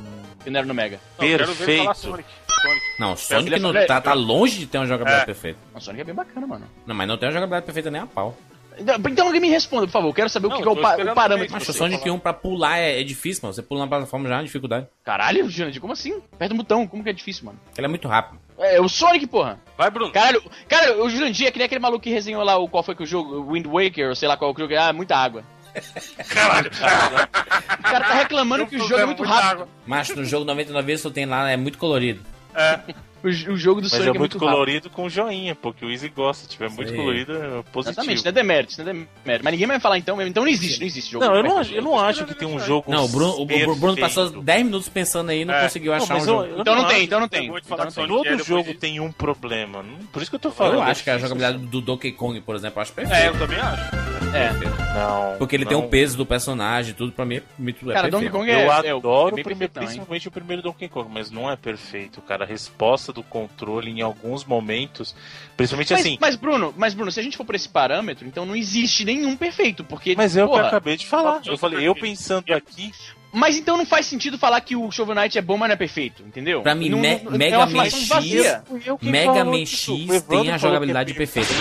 Que não era no Mega. Não, eu Perfeito. Sonic. Sonic. Não, Sonic é- não, é- tá, tá longe de ter uma jogabilidade É. perfeita. O Sonic é bem bacana, mano. Não, mas não tem uma jogabilidade perfeita nem a pau. Então, alguém me responda, por favor. Eu quero saber Não, o que, que é o, eu pa- o parâmetro. Mas o Sonic falar. 1 pra pular é, é difícil, mano. Você pula na plataforma já é uma dificuldade. Caralho, Jurandir, como assim? Aperta o botão, como que é difícil, mano? Ele é muito rápido. É, o Sonic, porra. Vai, Bruno. Caralho, cara, o Jurandir é que nem aquele maluco que resenhou lá o qual foi que o jogo, o Wind Waker, ou sei lá qual o jogo, ah, muita água. Caralho. O cara tá reclamando que o jogo é muito rápido. água. Mas no jogo 99 vezes tu tem lá, é muito colorido. O, o jogo do Mas Sonic é é muito muito rápido. colorido com joinha, porque o Easy gosta. Se tiver muito Sim. colorido, é positivo. Exatamente, não é demérito, não é demérito. Mas ninguém vai falar então, então não existe, não existe jogo. Não, eu não, perfeito. acho- eu não acho que tem um jogo. Não, o Bruno, o Bruno- passou perfeito. 10 minutos pensando aí e não É. conseguiu Não, achar mas um eu- jogo. eu Então não tem, então não tem. Então não tem. É Todo jogo de- tem um problema. Não- Por isso que eu tô falando. Eu é acho que a jogabilidade do Donkey Kong, por exemplo, eu acho É, perfeita. eu também acho. É. Não. Porque ele tem não. um peso do personagem, tudo pra mim é muito é Cara, Donkey perfeito. Kong Eu é, é, adoro é o primeiro, principalmente o primeiro Donkey Kong, mas não é perfeito, cara. A resposta do controle em alguns momentos, principalmente Mas, assim. mas, Bruno, mas Bruno, se a gente for por esse parâmetro, então não existe nenhum perfeito, porque Mas é o que eu acabei de falar. Eu falei, eu pensando aqui, Mas então não faz sentido falar que o Shovel Knight é bom, mas não é perfeito, entendeu? Pra mim, não, Me- não- Mega é Man X- Mega Man X tem a jogabilidade é perfeita.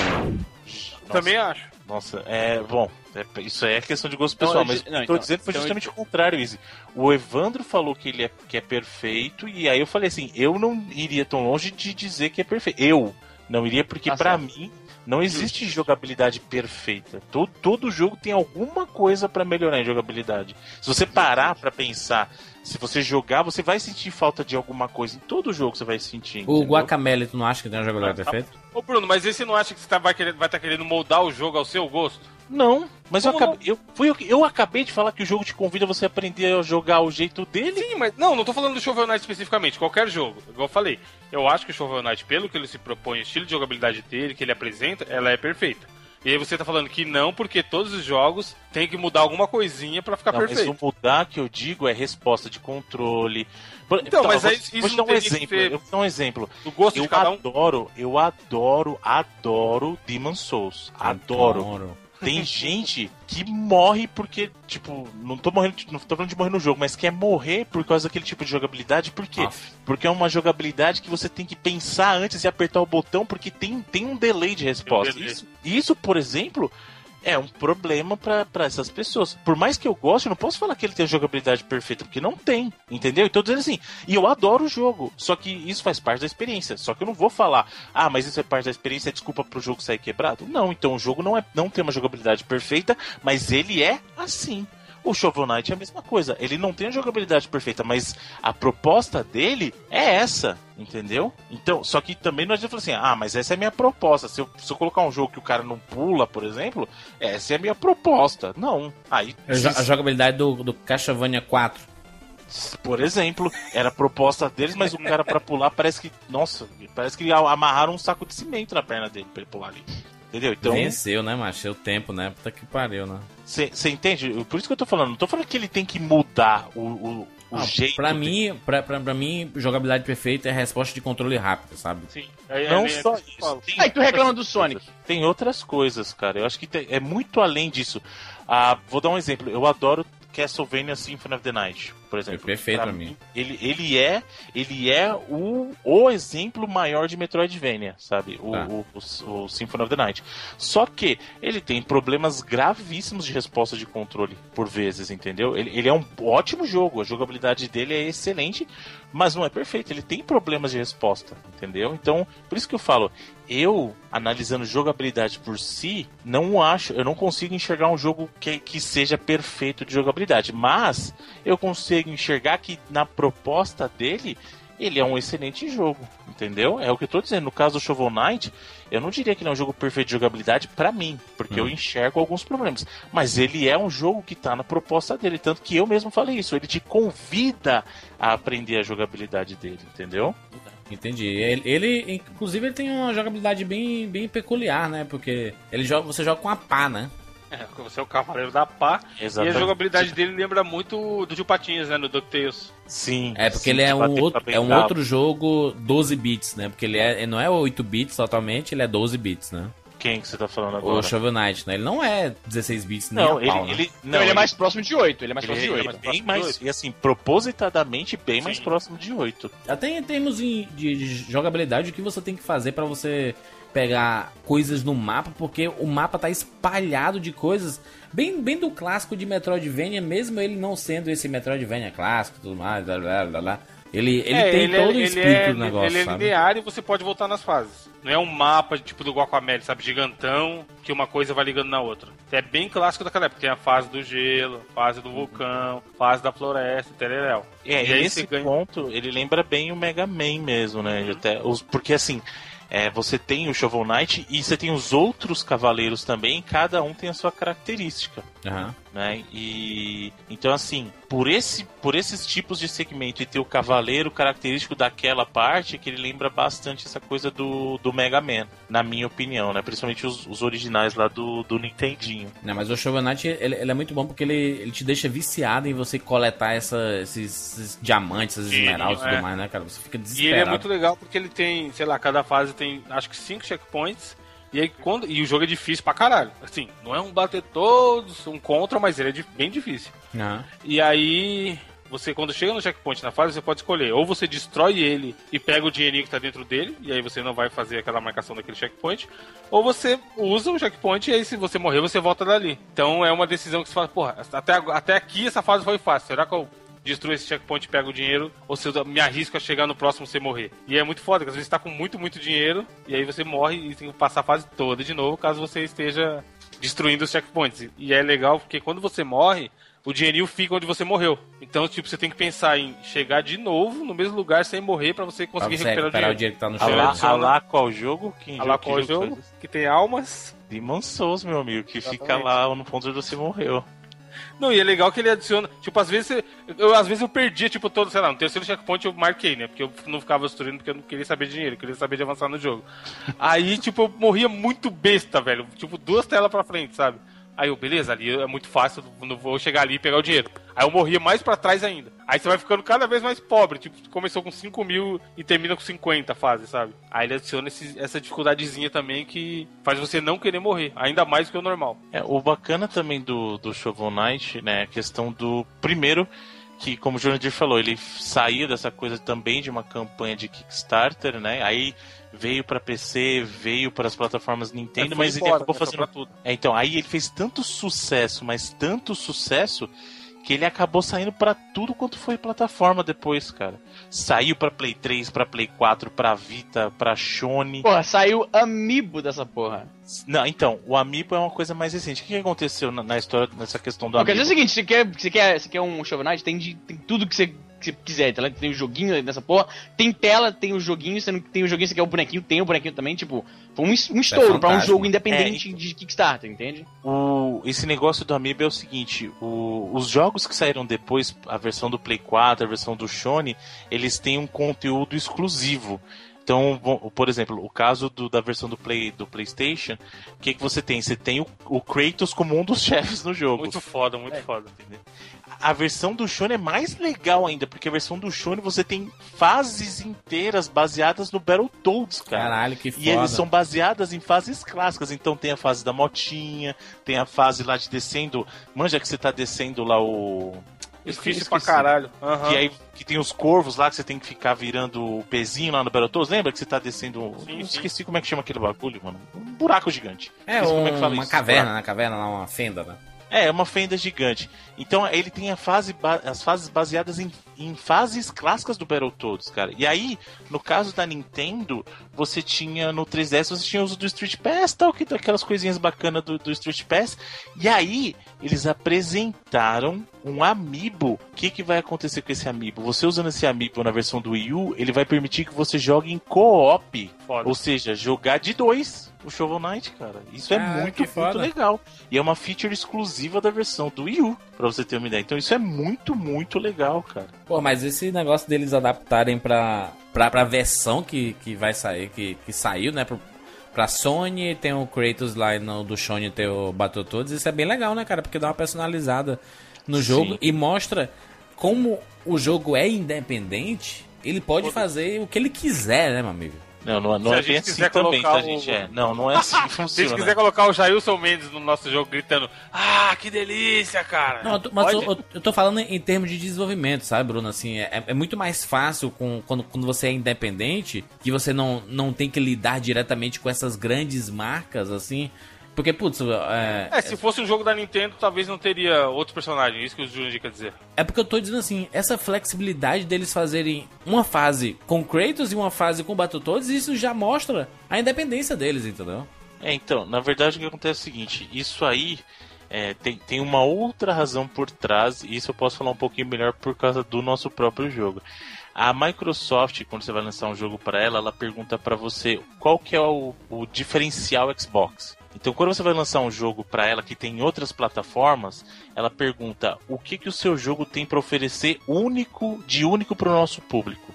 Também acho. Nossa, é. Bom, é- isso aí é questão de gosto Então, pessoal, eu mas não, que tô então, dizendo foi então, justamente o contrário, Izzy. O Evandro falou que ele é, que é perfeito, e aí eu falei assim: eu não iria tão longe de dizer que é perfeito. Eu não iria, porque pra certo. mim não existe jogabilidade perfeita. Todo, todo jogo tem alguma coisa pra melhorar em jogabilidade. Se você parar pra pensar, se você jogar, você vai sentir falta de alguma coisa. Em todo jogo você vai sentir. O entendeu? Guacamele, tu não acha que tem uma jogabilidade Ah, tá. perfeita? Ô Bruno, mas esse não acha que você tá- vai estar vai tá querendo moldar o jogo ao seu gosto? Não, mas eu, acabei, eu, eu, eu acabei de falar que o jogo te convida a você aprender a jogar o jeito dele. Sim, mas não, não tô falando do Shovel Knight especificamente, qualquer jogo. Igual eu falei, eu acho que o Shovel Knight, pelo que ele se propõe, o estilo de jogabilidade dele, que ele apresenta, ela é perfeita. E aí você tá falando que não, porque todos os jogos tem que mudar alguma coisinha pra ficar Não, mas perfeito. o mudar que eu digo é resposta de controle. Por- Então, mas aí vou, isso vou te não dar um exemplo. ser- Eu vou dar um exemplo. Do gosto Eu de cada um. adoro, eu adoro, adoro Demon Souls. Adoro. Tem gente que morre porque, tipo, não tô morrendo, não tô falando de morrer no jogo, mas quer morrer por causa daquele tipo de jogabilidade. Por quê? Aff. Porque é uma jogabilidade que você tem que pensar antes de apertar o botão, porque tem, tem um delay de resposta. Isso, isso, por exemplo, é um problema pra essas pessoas. Por mais que eu goste, eu não posso falar que ele tem a jogabilidade perfeita, porque não tem, entendeu? Então, dizendo assim, e eu adoro o jogo, só que isso faz parte da experiência. Só que eu não vou falar, ah, mas isso é parte da experiência, é desculpa pro jogo sair quebrado. Não, então o jogo não, é, não tem uma jogabilidade perfeita, mas ele é assim. O Shovel Knight é a mesma coisa. Ele não tem a jogabilidade perfeita, mas a proposta dele é essa, entendeu? Então, só que também não adianta falar assim, ah, mas essa é a minha proposta. Se eu, se eu colocar um jogo que o cara não pula, por exemplo, essa é a minha proposta. Não. Aí, A jo- A jogabilidade do, do Castlevania 4. por exemplo, era a proposta deles, mas o cara pra pular parece que, nossa, parece que amarraram um saco de cimento na perna dele pra ele pular ali. Entendeu? Então, Venceu, né, macho? O tempo, né? Puta que pariu, né? você entende? Por isso que eu tô falando. Não tô falando que ele tem que mudar o, o, o Ah, jeito. pra, mim, pra, pra, pra mim, jogabilidade perfeita é resposta de controle rápido, sabe? Sim. É- Não é- só é- isso. Tem Aí tu reclama do Sonic. coisas. Tem outras coisas, cara. Eu acho que tem- é muito além disso. Ah, vou dar um exemplo. Eu adoro Castlevania Symphony of the Night, por exemplo. É perfeito pra mim. Ele, ele é, ele é o, o exemplo maior de Metroidvania, sabe? O, Tá. o, o, o Symphony of the Night. Só que ele tem problemas gravíssimos de resposta de controle, por vezes, entendeu? Ele, ele é um ótimo jogo, a jogabilidade dele é excelente, mas não é perfeito. Ele tem problemas de resposta, entendeu? Então, por isso que eu falo, eu, analisando jogabilidade por si, não acho, eu não consigo enxergar um jogo que, que seja perfeito de jogabilidade, mas eu consigo enxergar que na proposta dele, ele é um excelente jogo, entendeu? É o que eu tô dizendo. No caso do Shovel Knight, eu não diria que ele é um jogo perfeito de jogabilidade pra mim, porque eu enxergo alguns problemas. Mas ele é um jogo que tá na proposta dele, tanto que eu mesmo falei isso. Ele te convida a aprender a jogabilidade dele, entendeu? Entendi. Ele, ele, inclusive, ele tem uma jogabilidade bem, bem peculiar, né? Porque ele joga, você joga com a pá, né? É, você é o cavaleiro da pá. E Exatamente. a jogabilidade dele lembra muito do Tio Patinhas, né? No DuckTales. Sim. É, porque sim, ele é de um, outro, pra é um outro jogo 12 bits, né? Porque ele, é, ele não é 8 bits totalmente, ele é 12 bits, né? Quem que você tá falando agora? O Shovel Knight, né? Ele não é 16 bits nem Não, ele, pau, né? ele, Não, ele é mais próximo de 8. Ele é mais ele, próximo de ele 8. é bem próximo de mais, oito. e assim, propositadamente bem mais Sim. próximo de 8. Até em termos em- de, de jogabilidade, o que você tem que fazer pra você pegar coisas no mapa, porque o mapa tá espalhado de coisas bem, bem do clássico de Metroidvania, mesmo ele não sendo esse Metroidvania clássico e tudo mais, blá, blá, blá, blá. Ele, ele É, tem é- todo o ele espírito é, do negócio, Ele é sabe? linear e você pode voltar nas fases. Não é um mapa tipo do Guacamele, sabe? Gigantão, que uma coisa vai ligando na outra. É bem clássico daquela época. Tem a fase do gelo, fase do vulcão, fase da floresta, tereréu. É, E e você ganha- ponto, ele lembra bem o Mega Man mesmo, né? Até, os, porque assim, é, você tem o Shovel Knight e você tem os outros cavaleiros também, cada um tem a sua característica. Aham. Né? E então assim, por esse por esses tipos de segmento e ter o cavaleiro característico daquela parte que ele lembra bastante essa coisa do, do Mega Man, na minha opinião, né? Principalmente os, os originais lá do, do Nintendinho. Não, mas o Knight, ele, ele é muito bom porque ele, ele te deixa viciado em você coletar essa, esses, esses diamantes, essas esmeraldas e é. tudo mais, né, cara? Você fica E ele desesperado. é muito legal porque ele tem, sei lá, cada fase tem acho que cinco checkpoints. E aí quando. E o jogo é difícil pra caralho. Assim, não é um bater todos, um contra, mas ele é bem difícil. Aham. E aí. você quando chega no checkpoint na fase, você pode escolher. Ou você destrói ele e pega o dinheirinho que tá dentro dele, e aí você não vai fazer aquela marcação daquele checkpoint. Ou você usa o checkpoint e aí se você morrer, você volta dali. Então é uma decisão que você fala, porra, até, até aqui essa fase foi fácil. Será que eu destruo esse checkpoint e pego o dinheiro, ou se eu me arrisco a chegar no próximo sem morrer. E é muito foda, porque às vezes você tá com muito, muito dinheiro, e aí você morre e tem que passar a fase toda de novo, caso você esteja destruindo os checkpoints. E é legal porque quando você morre, o dinheirinho fica onde você morreu. Então, tipo, você tem que pensar em chegar de novo no mesmo lugar sem morrer pra você Pra conseguir você recuperar o recuperar o dinheiro. dinheiro que tá no Alá- chão. Alá, alá qual jogo? Que, Olha lá que qual jogo jogo que tem almas. Demon Souls, meu amigo, que fica Exatamente. lá no ponto onde você morreu. Não, e é legal que ele adiciona. Tipo, às vezes eu, às vezes eu perdia, tipo, todo, sei lá, no terceiro checkpoint eu marquei, né? Porque eu não ficava destruindo porque eu não queria saber de dinheiro, eu queria saber de avançar no jogo. Aí, tipo, eu morria muito besta, velho. Tipo, duas telas pra frente, sabe? Aí eu, beleza, ali é muito fácil, não vou chegar ali e pegar o dinheiro. Aí eu morria mais pra trás ainda. Aí você vai ficando cada vez mais pobre. Tipo, começou com 5 mil e termina com 50 a fase, sabe? Aí ele adiciona esse- essa dificuldadezinha também que faz você não querer morrer. Ainda mais do que o normal. É, o bacana também do, do Shovel Knight, né, a questão do primeiro que, como o Jurandir falou, ele saiu dessa coisa também de uma campanha de Kickstarter, né? Aí veio pra PC, veio para as plataformas Nintendo, foi mas ele embora, acabou né, fazendo pra tudo. É, então, aí ele fez tanto sucesso, mas tanto sucesso que ele acabou saindo pra tudo quanto foi plataforma depois, cara. Saiu pra Play 3, pra Play 4, pra Vita, pra Sony. Porra, saiu amiibo dessa porra. Não, então, o Amiibo é uma coisa mais recente. O que aconteceu na, na história nessa questão do Não, quer dizer Amiibo? o seguinte, você quer, você quer, você quer um Shovel Knight, tem, de- tem tudo que você, que você quiser, tá ligado? Tem o joguinho nessa porra, tem tela, tem o joguinho, você não tem o joguinho, você quer o bonequinho, tem o bonequinho também, tipo, foi um, um estouro pra um jogo independente de Kickstarter, entende? O, esse negócio do Amiibo é o seguinte: o- os jogos que saíram depois, a versão do Play 4, a versão do Sony, eles têm um conteúdo exclusivo. Então, por exemplo, o caso do- da versão do, Play, do PlayStation, o que, que você tem? Você tem o, o Kratos como um dos chefes no jogo. Muito foda, muito foda. A versão do Shone é mais legal ainda, porque a versão do Shone você tem fases inteiras baseadas no Battletoads, cara. Caralho, que E eles foda. são baseadas em fases clássicas. Então tem a fase da motinha, tem a fase lá de descendo. Manja que você tá descendo lá o. Difícil Esqueci. pra caralho. Aham. Que aí que tem os corvos lá que você tem que ficar virando o pezinho lá no Battletoads. Lembra que você tá descendo. Sim, esqueci como é que chama aquele bagulho, mano. Um buraco gigante. É, Esqueci um- como é que fala uma isso, caverna, na caverna lá, uma fenda, né? É, é uma fenda gigante. Então ele tem fase as fases baseadas em, em fases clássicas do Battletoads, cara. E aí, no caso da Nintendo, você tinha no 3DS, você tinha o uso do Street Pass, tal, que aquelas coisinhas bacanas do, do Street Pass. E aí, eles apresentaram um amiibo. O que, que vai acontecer com esse amiibo? Você usando esse amiibo na versão do Wii U, ele vai permitir que você jogue em co-op. Ou seja, jogar de dois o Shovel Knight, cara. Isso é Ah, muito, muito foda. legal. E é uma feature exclusiva da versão do Wii U, pra você ter uma ideia. Então isso é muito, muito legal, cara. Pô, mas esse negócio deles adaptarem pra, pra, pra versão que, que vai sair, que, que saiu, né? Pro, pra Sony, tem o Kratos lá no do Sony tem o Battletoads, isso é bem legal, né, cara? Porque dá uma personalizada no jogo Sim. e mostra como o jogo é independente, ele pode fazer o que ele quiser, né, meu amigo? Não, não, não Se a é bem gente assim quiser também, colocar tá, o- gente? É. Não, não é assim que Se a gente funciona. quiser colocar o Jailson Mendes no nosso jogo gritando, ah, que delícia, cara. Não, eu tô- mas Pode? eu, eu- eu tô falando em termos de desenvolvimento, sabe, Bruno? Assim, é, é muito mais fácil com, quando, quando você é independente, que você não, não tem que lidar diretamente com essas grandes marcas, assim. Porque, putz, é, É, se fosse um jogo da Nintendo, talvez não teria outros personagens. Isso que o Jurandir quer dizer. é porque eu tô dizendo assim, essa flexibilidade deles fazerem uma fase com Kratos e uma fase com Battletoads, isso já mostra a independência deles, entendeu? É, então, na verdade o que acontece é o seguinte, isso aí é, tem, tem uma outra razão por trás, e isso eu posso falar um pouquinho melhor por causa do nosso próprio jogo. A Microsoft, quando você vai lançar um jogo para ela, ela pergunta para você qual que é o, o diferencial Xbox. Então, quando você vai lançar um jogo para ela que tem em outras plataformas, ela pergunta o que, que o seu jogo tem para oferecer único, de único para o nosso público.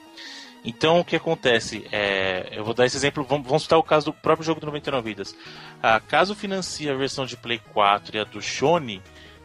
Então, o que acontece? É, eu vou dar esse exemplo, vamos, vamos citar o caso do próprio jogo do 99 Vidas. Ah, caso financie a versão de Play 4 e a do Shone,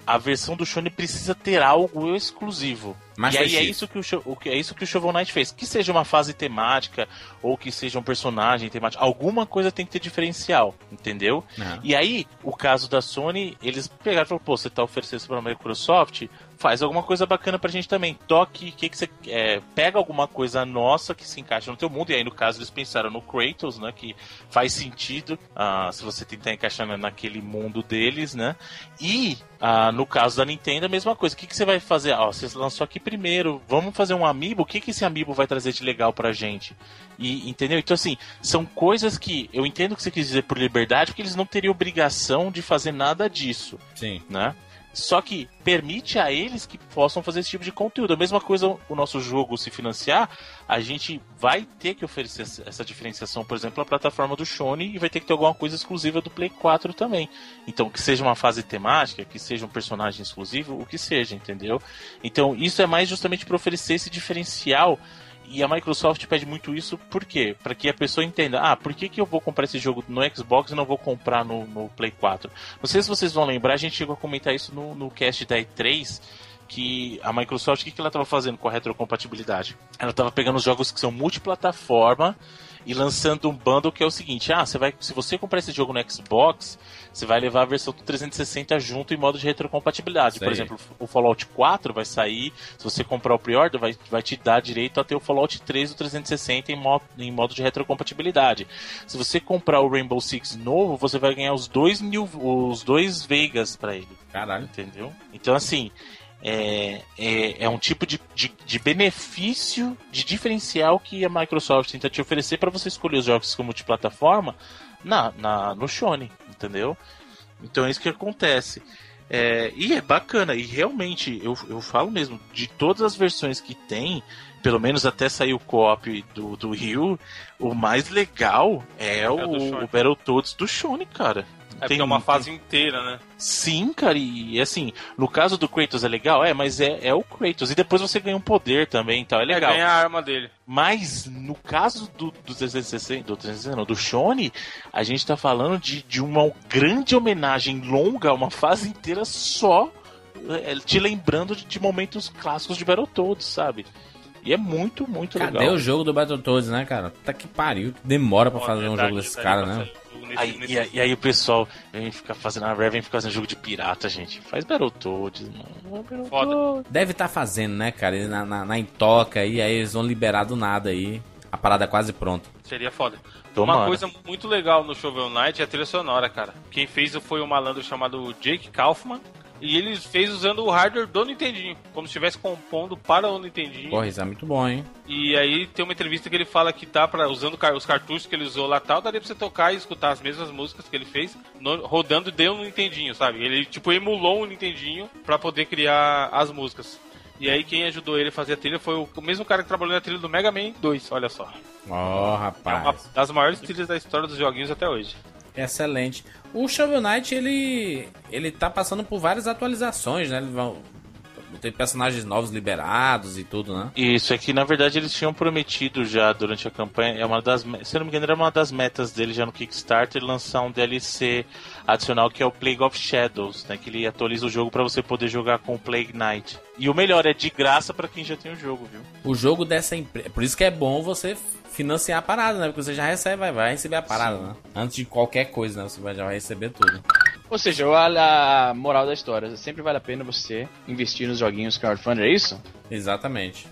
a versão do Shone precisa ter algo exclusivo. Master e aí é isso, que o, é isso que o Shovel Knight fez. Que seja uma fase temática, ou que seja um personagem temático, alguma coisa tem que ter diferencial, entendeu? Não. E aí, o caso da Sony, eles pegaram e falaram, pô, você tá oferecendo isso pra Microsoft, faz alguma coisa bacana pra gente também. Toque, que que você é, pega alguma coisa nossa que se encaixa no teu mundo. E aí, no caso, eles pensaram no Kratos, né? Que faz sentido ah, se você tentar encaixar na- naquele mundo deles, né? E ah, no caso da Nintendo, a mesma coisa. O que, que você vai fazer? Ó, você lançou aqui primeiro. Vamos fazer um amiibo. O que, que esse amiibo vai trazer de legal pra gente? E, entendeu? Então, assim, são coisas que eu entendo que você quis dizer por liberdade, porque eles não teriam obrigação de fazer nada disso Sim. né? Só que permite a eles que possam fazer esse tipo de conteúdo. A mesma coisa, o nosso jogo se financiar, a gente vai ter que oferecer essa- diferenciação, por exemplo, na plataforma do Sony e vai ter que ter alguma coisa exclusiva do Play 4 também. Então, que seja uma fase temática, que seja um personagem exclusivo, o que seja, entendeu? Então, isso é mais justamente para oferecer esse diferencial e a Microsoft pede muito isso, por quê? Para que a pessoa entenda, ah, por que, que eu vou comprar esse jogo no Xbox e não vou comprar no, no Play 4? Não sei se vocês vão lembrar, a gente chegou a comentar isso no, no cast da E3, que a Microsoft, o que, que ela estava fazendo com a retrocompatibilidade? Ela estava pegando os jogos que são multiplataforma e lançando um bundle que é o seguinte: ah, você vai, se você comprar esse jogo no Xbox, você vai levar a versão do 360 junto em modo de retrocompatibilidade. Por exemplo, o Fallout 4 vai sair, se você comprar o pre-order, vai, vai te dar direito a ter o Fallout 3 do 360 em modo, em modo de retrocompatibilidade. Se você comprar o Rainbow Six novo, você vai ganhar os dois mil, os dois Vegas para ele Caralho. entendeu? Então, assim, é, é, é um tipo de, de, de benefício, de diferencial que a Microsoft tenta te oferecer para você escolher os jogos como multiplataforma na, na, no Sony, entendeu? Então é isso que acontece. É, e é bacana, e realmente, eu, eu falo mesmo, de todas as versões que tem, pelo menos até sair o co-op do, do Rio, o mais legal é, o, do Shone. o Battletoads do Shone, cara. É porque é uma fase inteira, né? Sim, cara, e assim, no caso do Kratos é legal, é, mas é, é o Kratos. E depois você ganha um poder também, então é É legal. ganhar a arma dele. Mas no caso do, do 360, do 360 não, do Shone, a gente tá falando de, de uma grande homenagem longa, uma fase inteira só é, te lembrando de, de momentos clássicos de Battletoads, sabe? E é muito, muito Cadê legal. o jogo do Battletoads, né, cara? Tá que pariu. que Demora pra Ó, fazer um verdade, jogo desse cara, pra né? um nesse- Aí, nesse- e, aí- e aí o pessoal vem ficar fazendo a Rare, vem ficar fazendo jogo de pirata, gente. Faz Battletoads, mano. Foda. Deve estar fazendo, né, cara? Na, na, na intoca aí, aí eles vão liberar do nada aí. A parada é quase pronta. Seria foda. Tomara. Uma coisa muito legal no Shovel Knight é a trilha sonora, cara. Quem fez foi um malandro chamado Jake Kaufman. E ele fez usando o hardware do Nintendinho, como se estivesse compondo para o Nintendinho. Porra, isso é muito bom, hein? E aí tem uma entrevista que ele fala que dá para usando os cartuchos que ele usou lá tal, daria pra você tocar e escutar as mesmas músicas que ele fez no- rodando deu no Nintendinho, sabe? Ele tipo emulou um Nintendinho pra poder criar as músicas. E aí quem ajudou ele a fazer a trilha foi o, o mesmo cara que trabalhou na trilha do Mega Man 2, olha só. Ó, É uma rapaz. das maiores trilhas da história dos joguinhos até hoje. Excelente. O Shovel Knight, ele. ele tá passando por várias atualizações, né? Tem personagens novos liberados e tudo, né? Isso, é que na verdade eles tinham prometido já durante a campanha, é uma das, se não me engano, era uma das metas dele já no Kickstarter lançar um DLC adicional que é o Plague of Shadows, né, que ele atualiza o jogo pra você poder jogar com o Plague Knight. E o melhor é de graça pra quem já tem o jogo, viu? O jogo dessa empresa. Por isso que é bom você financiar a parada, né? Porque você já recebe, vai, vai receber a parada, né? Antes de qualquer coisa, né? Você já vai receber tudo. Ou seja, a, a moral da história, sempre vale a pena você investir nos joguinhos crowdfunding, é isso? Exatamente.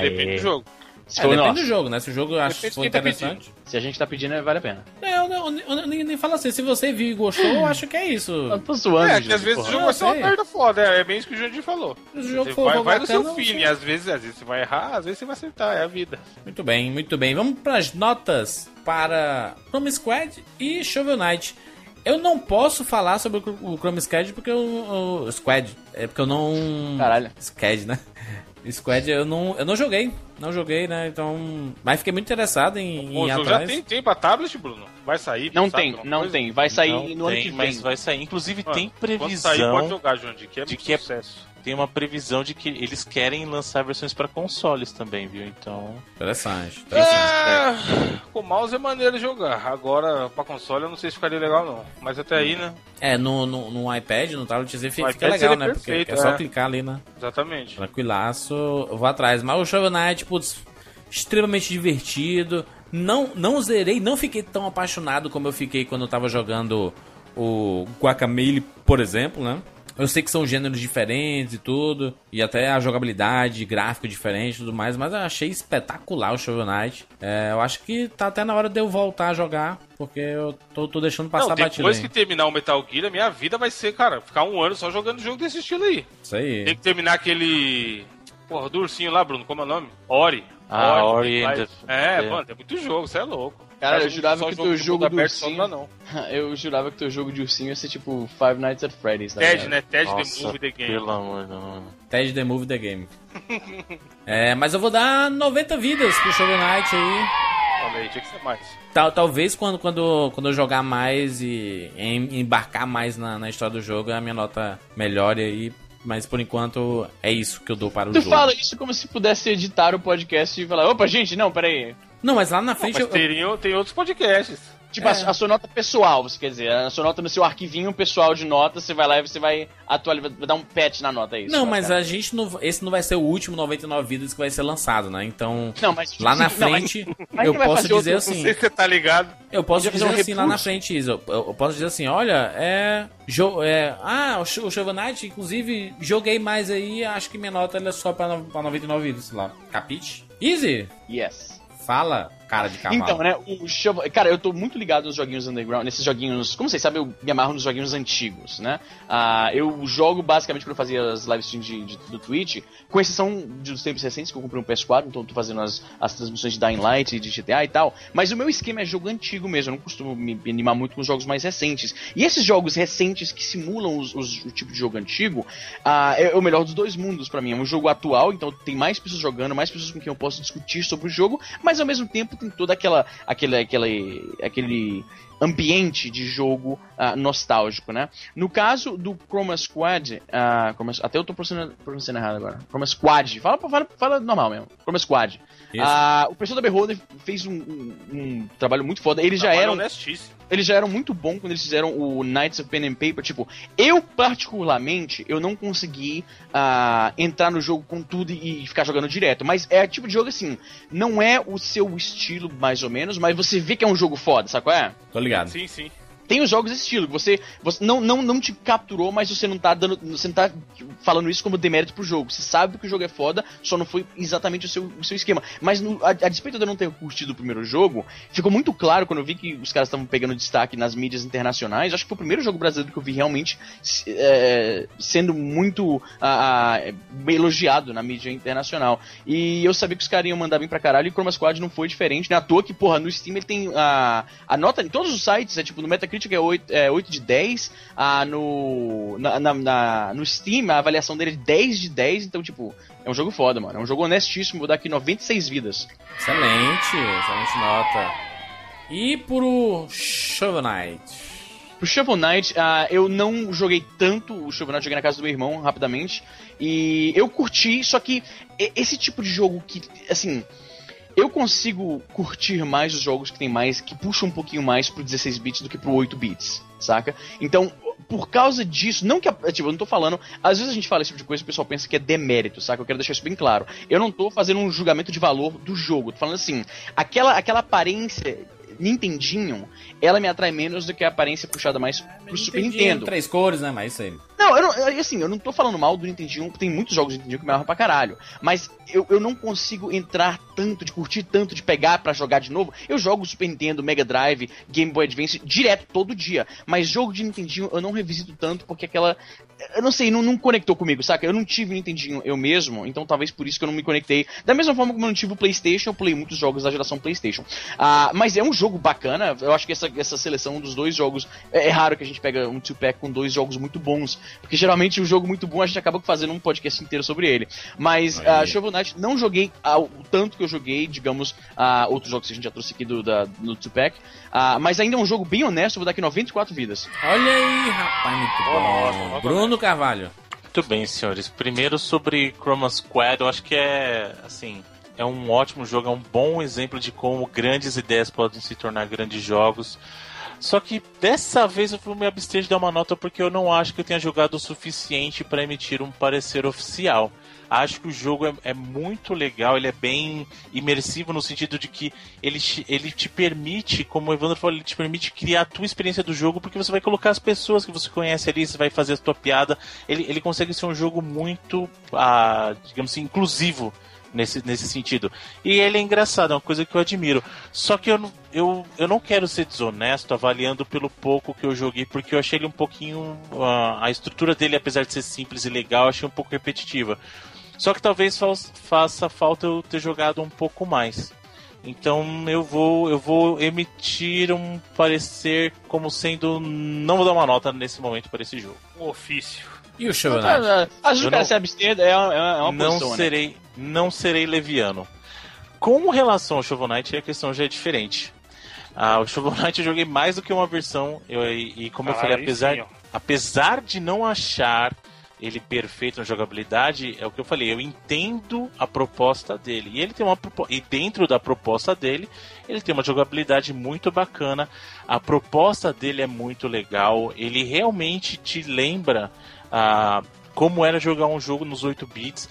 Depende do jogo. Se, É, depende nosso, do jogo, né? Se o jogo eu acho Depende for tá interessante. se a gente tá pedindo, vale a pena. É, eu, não- eu, eu nem, nem falo assim, se você viu e gostou, eu acho que é isso. Eu tô zoando, É, que às vezes o jogo vai ser uma merda foda, é, é bem isso que o Jandir falou. Se o jogo Você for, vai, vai no seu feeling, às vezes, às vezes você vai errar, às vezes você vai acertar, é a vida. Muito bem, muito bem. Vamos para as notas para Chrome Squad e Shovel Knight. Eu não posso falar sobre o Chr- o Chrome Squad porque eu. o Squad. É porque eu não. Caralho. Squad, né? Squad eu não, eu não joguei. Não joguei, né? Então. Mas fiquei muito interessado em, em ir jogo já tem, tem pra tablet, Bruno? Vai sair? Não tem, não coisa? tem. Vai sair Não no ano tem, que vem. mas vai sair. Inclusive Mano, tem Quando previsão, sair, pode jogar, Jandir, que é de que é- sucesso. Tem uma previsão de que eles querem lançar versões pra consoles também, viu? Então, Interessante. interessante. É, com mouse é maneiro jogar. Agora, pra console, eu não sei se ficaria legal, não. Mas até aí, né? É, no, no, no iPad, no tabletzinho fica, fica iPad legal, né? Porque perfeito, é só é. clicar ali, né? Exatamente. Tranquilaço, eu vou atrás. Mas o Shovel Knight, putz, extremamente divertido. Não, não zerei, não fiquei tão apaixonado como eu fiquei quando eu tava jogando o Guacamole, por exemplo, né? Eu sei que são gêneros diferentes e tudo, e até a jogabilidade, gráfico diferente e tudo mais, mas eu achei espetacular o Shovel Knight. É, eu acho que tá até na hora de eu voltar a jogar, porque eu tô, tô deixando passar batida. depois que terminar o Metal Gear, a minha vida vai ser, cara, ficar um ano só jogando jogo desse estilo aí. Isso aí. Tem que terminar aquele. Porra, do ursinho lá, Bruno, como é o nome? Ori. Ah, Ori and the- É, é. mano, tem muito jogo, você é louco. Cara, eu jurava que o teu jogo do ursinho- não. Eu jurava que teu jogo de ursinho ia ser tipo Five Nights at Freddy's, tá Ted, né? Ted The Movie The Game. pelo amor de Deus. Ted The Move The Game. é, mas eu vou dar 90 vidas pro Shovel Knight aí. Olha aí, tinha que ser mais. Tal, talvez quando, quando, quando eu jogar mais e em- embarcar mais na, na história do jogo, a minha nota melhore aí. Mas por enquanto é isso que eu dou para o Tu jogo. fala isso como se pudesse editar o podcast e falar, opa, gente, não, peraí. Não, mas lá na Não, frente mas eu, tem outros podcasts. Tipo, a, a sua nota pessoal, você quer dizer, a sua nota no seu arquivinho pessoal de notas, você vai lá e você vai atualizar, vai dar um patch na nota, é isso? Não, mas bacana. a gente não. Esse não vai ser o último 99 vidas que vai ser lançado, né? Então. Não, mas Lá na não, mas- frente, mas eu não posso dizer outro- Não assim. sei se você tá ligado. Eu posso dizer um assim lá na frente, Isa. Eu, eu posso dizer assim, olha, é. Jo, é ah, o, Sh- o Shovel Knight, inclusive, joguei mais aí, acho que minha nota ela é só pra, pra 99 vidas, sei lá. Capite? Easy! Yes. Fala, cara de cavalo. Então, né, o Shovel... Cara, eu tô muito ligado nos joguinhos underground, nesses joguinhos... Como vocês sabem, eu me amarro nos joguinhos antigos, né? Ah, eu jogo basicamente quando eu fazia as live streams de, de- do Twitch, com exceção dos tempos recentes, que eu comprei um PS4, então eu tô fazendo as, as transmissões de Dying Light e de GTA e tal. Mas o meu esquema é jogo antigo mesmo, eu não costumo me animar muito com os jogos mais recentes. E esses jogos recentes que simulam os, os- o tipo de jogo antigo, ah, é o melhor dos dois mundos pra mim. É um jogo atual, então tem mais pessoas jogando, mais pessoas com quem eu posso discutir sobre o jogo, mas ao mesmo tempo tem toda aquela aquele aquele aquele ambiente de jogo ah, nostálgico, né? No caso do Chroma Squad, ah, Chroma- até eu tô pronunciando, pronunciando errado agora. Chroma Squad, fala, fala, fala normal mesmo. Chroma Squad. Ah, o pessoal da Beholder fez um, um- um trabalho muito foda. Eles já eram honestíssimo. eles já eram muito bons quando eles fizeram o Knights of Pen and Paper. Tipo, eu particularmente, eu não consegui entrar no jogo com tudo e, e ficar jogando direto. Mas é tipo de jogo assim, não é o seu estilo mais ou menos, mas você vê que é um jogo foda, sabe qual é? Tô ligado. Sim, sim. Tem os jogos estilo, que você, você não, não, não te capturou, mas você não tá dando. Você não tá falando isso como demérito pro jogo. Você sabe que o jogo é foda, só não foi exatamente o seu, o seu esquema. Mas no- a, a despeito de eu não ter curtido o primeiro jogo, ficou muito claro quando eu vi que os caras estavam pegando destaque nas mídias internacionais. Acho que foi o primeiro jogo brasileiro que eu vi realmente é, sendo muito ah, ah, elogiado na mídia internacional. E eu sabia que os caras iam mandar bem pra caralho e Chroma Squad não foi diferente, né? À toa que, porra, no Steam ele tem a, a nota em todos os sites, é tipo, no Metacritic é 8, é 8 de 10, ah, no, na, na- na- no Steam a avaliação dele é 10 de 10, então, tipo, é um jogo foda, mano. É um jogo honestíssimo, vou dar aqui 96 vidas. Excelente, excelente nota. E pro Shovel Knight. Pro Shovel Knight, ah, eu não joguei tanto o Shovel Knight, joguei na casa do meu irmão rapidamente. E eu curti, só que esse tipo de jogo que, assim, eu consigo curtir mais os jogos que tem mais, que puxam um pouquinho mais pro 16 bits do que pro 8 bits, saca? Então, por causa disso, não que, tipo, eu não tô falando, às vezes a gente fala esse tipo de coisa e o pessoal pensa que é demérito, saca? Eu quero deixar isso bem claro. Eu não tô fazendo um julgamento de valor do jogo, tô falando assim, aquela, aquela aparência Nintendinho, ela me atrai menos do que a aparência puxada mais pro Super Nintendo. Três cores, né? Mas isso aí. Não, eu não, assim, eu não tô falando mal do Nintendinho, tem muitos jogos do Nintendinho que me amarram pra caralho. Mas eu, eu não consigo entrar tanto, de curtir tanto, de pegar pra jogar de novo. Eu jogo Super Nintendo, Mega Drive, Game Boy Advance direto, todo dia. Mas jogo de Nintendinho eu não revisito tanto porque aquela. Eu não sei, não, não conectou comigo, saca? Eu não tive o Nintendinho eu mesmo, então talvez por isso que eu não me conectei. Da mesma forma como eu não tive o PlayStation, eu pulei muitos jogos da geração PlayStation. Ah, mas é um jogo bacana, eu acho que essa, essa seleção dos dois jogos. É, é raro que a gente pega um two-pack com dois jogos muito bons, porque geralmente o jogo muito bom a gente acaba fazendo um podcast inteiro sobre ele. Mas Aí. ah, Shovel Knight não joguei ao, o tanto que eu joguei, digamos, ah, outros jogos que a gente já trouxe aqui do, da, no two-pack. Ah, mas ainda é um jogo bem honesto, vou dar aqui 94 vidas. Olha aí, rapaz, muito Nossa, bom. nota Bruno Carvalho. Muito bem, senhores. Primeiro sobre Chroma Squad, eu acho que é assim. É um ótimo jogo, é um bom exemplo de como grandes ideias podem se tornar grandes jogos. Só que dessa vez eu me abster de dar uma nota porque eu não acho que eu tenha jogado o suficiente para emitir um parecer oficial. Acho que o jogo é, é muito legal, ele é bem imersivo no sentido de que ele, te- ele te permite, como o Evandro falou, ele te permite criar a tua experiência do jogo, porque você vai colocar as pessoas que você conhece ali, você vai fazer a tua piada. Ele, ele consegue ser um jogo muito, ah, digamos assim, inclusivo nesse, nesse sentido. E ele é engraçado, é uma coisa que eu admiro. Só que eu, não- eu, eu não quero ser desonesto avaliando pelo pouco que eu joguei, porque eu achei ele um pouquinho. ah, a estrutura dele, apesar de ser simples e legal, eu achei um pouco repetitiva. Só que talvez fa- faça falta eu ter jogado um pouco mais. Então eu vou eu vou emitir um parecer como sendo não vou dar uma nota nesse momento para esse jogo. Um ofício. E o Shovel Knight? Às vezes Eu o cara se abster é uma, é uma não posição, né? serei não serei leviano. Com relação ao Shovel Knight, a questão já é diferente. Ah, o Shovel Knight eu joguei mais do que uma versão eu, e, e como eu Ah, falei, aí apesar sim, apesar de não achar ele perfeito na jogabilidade, é o que eu falei, eu entendo a proposta dele. E ele tem uma e dentro da proposta dele, ele tem uma jogabilidade muito bacana. A proposta dele é muito legal. Ele realmente te lembra ah, como era jogar um jogo nos 8 bits.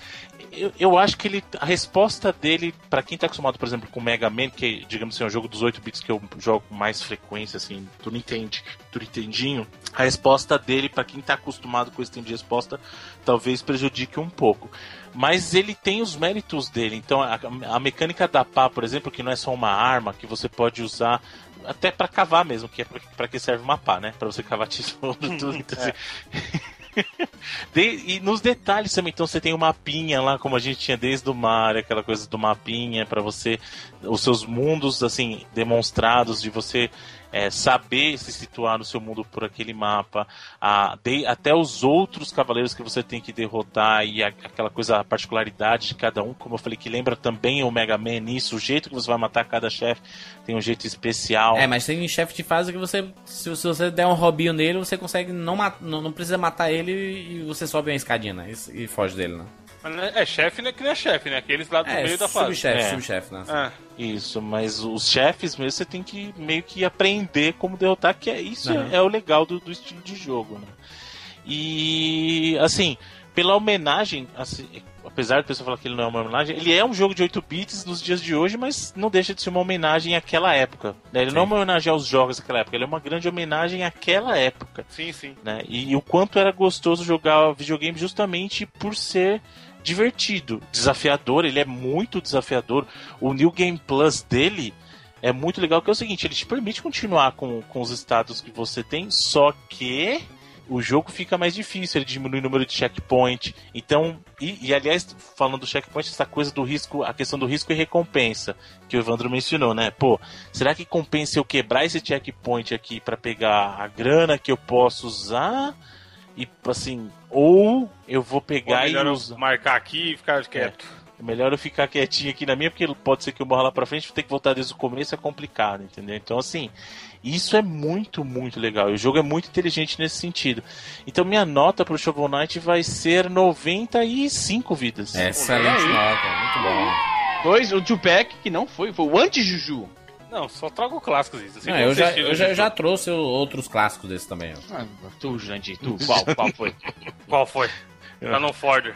Eu, eu acho que ele, a resposta dele, pra quem tá acostumado, por exemplo, com Mega Man, que digamos assim, é um jogo dos 8 bits que eu jogo com mais frequência, assim, tu não entende, tu Nintendinho, a resposta dele, pra quem tá acostumado com esse tempo de resposta, talvez prejudique um pouco. Mas ele tem os méritos dele. Então, a, a mecânica da pá, por exemplo, que não é só uma arma que você pode usar até pra cavar mesmo, que é pra que serve uma pá, né? Pra você cavar tesouro tudo. Então, assim, de- e nos detalhes também, então você tem um mapinha lá, como a gente tinha desde o mar, aquela coisa do mapinha para você, os seus mundos assim demonstrados de você é, saber se situar no seu mundo por aquele mapa, a, de- até os outros cavaleiros que você tem que derrotar e a- aquela coisa, a particularidade de cada um, como eu falei, que lembra também o Mega Man nisso, o jeito que você vai matar cada chefe tem um jeito especial. É, mas tem chefe de fase que você, se, se você der um robinho nele, você consegue não, não, não precisa matar ele e você sobe uma escadinha, né? E, e foge dele, né? É é chefe, né? Que não é chefe, né? Aqueles lá do É, meio da fase. subchefe, É. subchefe, né? Ah, Isso, mas os chefes mesmo você tem que meio que aprender como derrotar, que é isso Uhum. é, é o legal do, do estilo de jogo, né? E assim, pela homenagem, assim, apesar de pessoa falar que ele não é uma homenagem, ele é um jogo de 8 bits nos dias de hoje, mas não deixa de ser uma homenagem àquela época. né? Ele não é uma homenagem aos jogos daquela época, ele é uma grande homenagem àquela época sim, sim. né? E, o quanto era gostoso jogar videogame justamente por ser divertido, desafiador, ele é muito desafiador. O New Game Plus dele é muito legal, que é o seguinte, ele te permite continuar com, com os estados que você tem, só que o jogo fica mais difícil, ele diminui o número de checkpoint. Então, e, e, aliás, falando do checkpoint, essa coisa do risco, a questão do risco e recompensa, que o Evandro mencionou, né? Pô, será que compensa eu quebrar esse checkpoint aqui para pegar a grana que eu posso usar? E assim, ou eu vou pegar e melhor eu usar. marcar aqui e ficar quieto. É melhor eu ficar quietinho aqui na minha, porque pode ser que eu morra lá pra frente, vou ter que voltar desde o começo, é complicado, entendeu? Então, assim, isso é muito, muito legal. E o jogo é muito inteligente nesse sentido. Então, minha nota pro Shovel Knight vai ser 95 vidas. Excelente nota, muito bom. Dois, o Tupac, que não foi, foi o anti-Juju. Não, só trago clássicos isso. Assim, Não, como eu, já, eu, já, eu já trouxe outros clássicos desses também. ó. Ah, tu, Jurandir, tu, qual, qual foi? Qual foi? Canon Ford.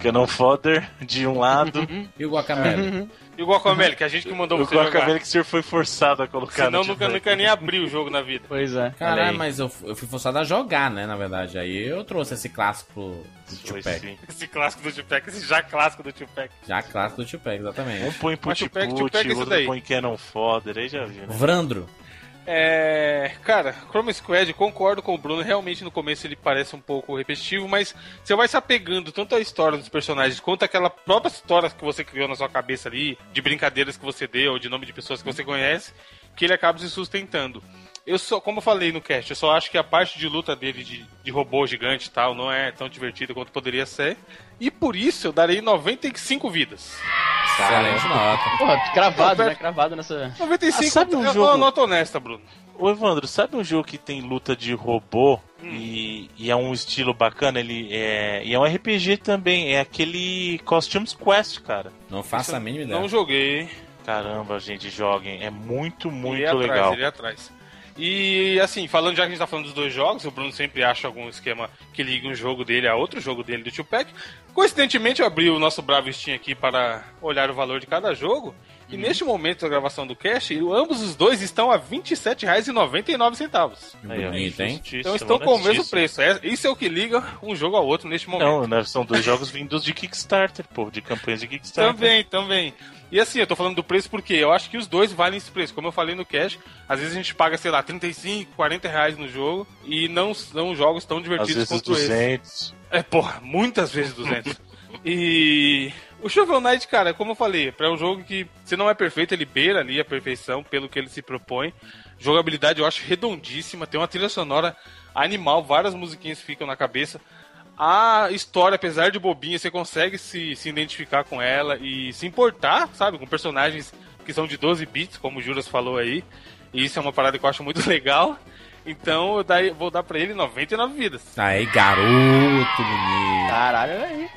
Cannon Fodder de um lado, E o Guacamele? E o Guacamele, que a gente que mandou o você jogar. Guacamele que o senhor foi forçado a colocar Senão no nunca, Tupac. nunca nem abriu o jogo na vida. Pois é. Caralho, mas eu, eu fui forçado a jogar, né, na verdade. Aí eu trouxe esse clássico do Tupac. sim. Esse clássico do Tupac, esse já clássico do Tupac. Já clássico do Tupac, Um exatamente. põe Mas Put Tupac, é o outro daí. põe Cannon Fodder, aí já viu, né? Vrandro. É. Cara, Chrome Squad, concordo com o Bruno. Realmente no começo ele parece um pouco repetitivo, mas você vai se apegando tanto à história dos personagens quanto àquela própria história que você criou na sua cabeça ali, de brincadeiras que você deu, de nome de pessoas que você conhece, que ele acaba se sustentando. Eu só, como eu falei no cast, eu só acho que a parte de luta dele de, de robô gigante e tal não é tão divertida quanto poderia ser. E por isso eu darei 95 vidas. Excelente nota. Porra, cravado, né? Cravado nessa. 95 Ah, sabe um é jogo- uma nota honesta, Bruno. Ô Evandro, sabe um jogo que tem luta de robô Hum. e, e é um estilo bacana? Ele é, e é um RPG também, é aquele Costumes Quest, cara. Não faço a mínima ideia. Não joguei. Caramba, gente, joguem, é muito, muito Ele é legal. Atrás, ele é atrás. E assim, falando já que a gente tá falando dos dois jogos, o Bruno sempre acha algum esquema que liga um jogo dele a outro jogo dele do Tupac. Coincidentemente, eu abri o nosso Bravo Steam aqui para olhar o valor de cada jogo. E neste momento da gravação do cast, ambos os dois estão a R$ 27,99. Aí, ó, Bonito, hein? Então estão com o mesmo preço. É- Isso é o que liga um jogo ao outro neste momento. Não, né, são dois jogos vindos de Kickstarter, pô, de campanhas de Kickstarter. Também, também. E assim, eu tô falando do preço porque eu acho que os dois valem esse preço. Como eu falei no cash, às vezes a gente paga, sei lá, 35, 40 reais no jogo e não são jogos tão Às divertidos vezes quanto esse. 200. É, porra, muitas vezes 200. e o Shovel Knight, cara, como eu falei, é um jogo que, se não é perfeito, ele beira ali a perfeição pelo que ele se propõe. Jogabilidade eu acho redondíssima, tem uma trilha sonora animal, várias musiquinhas ficam na cabeça. A história, apesar de bobinha, você consegue se, se identificar com ela e se importar, sabe, com personagens que são de 12 bits, como o Juras falou aí. E isso é uma parada que eu acho muito legal. Então eu dai- vou dar pra ele 99 vidas. Aí, garoto bonito. Caralho, olha aí.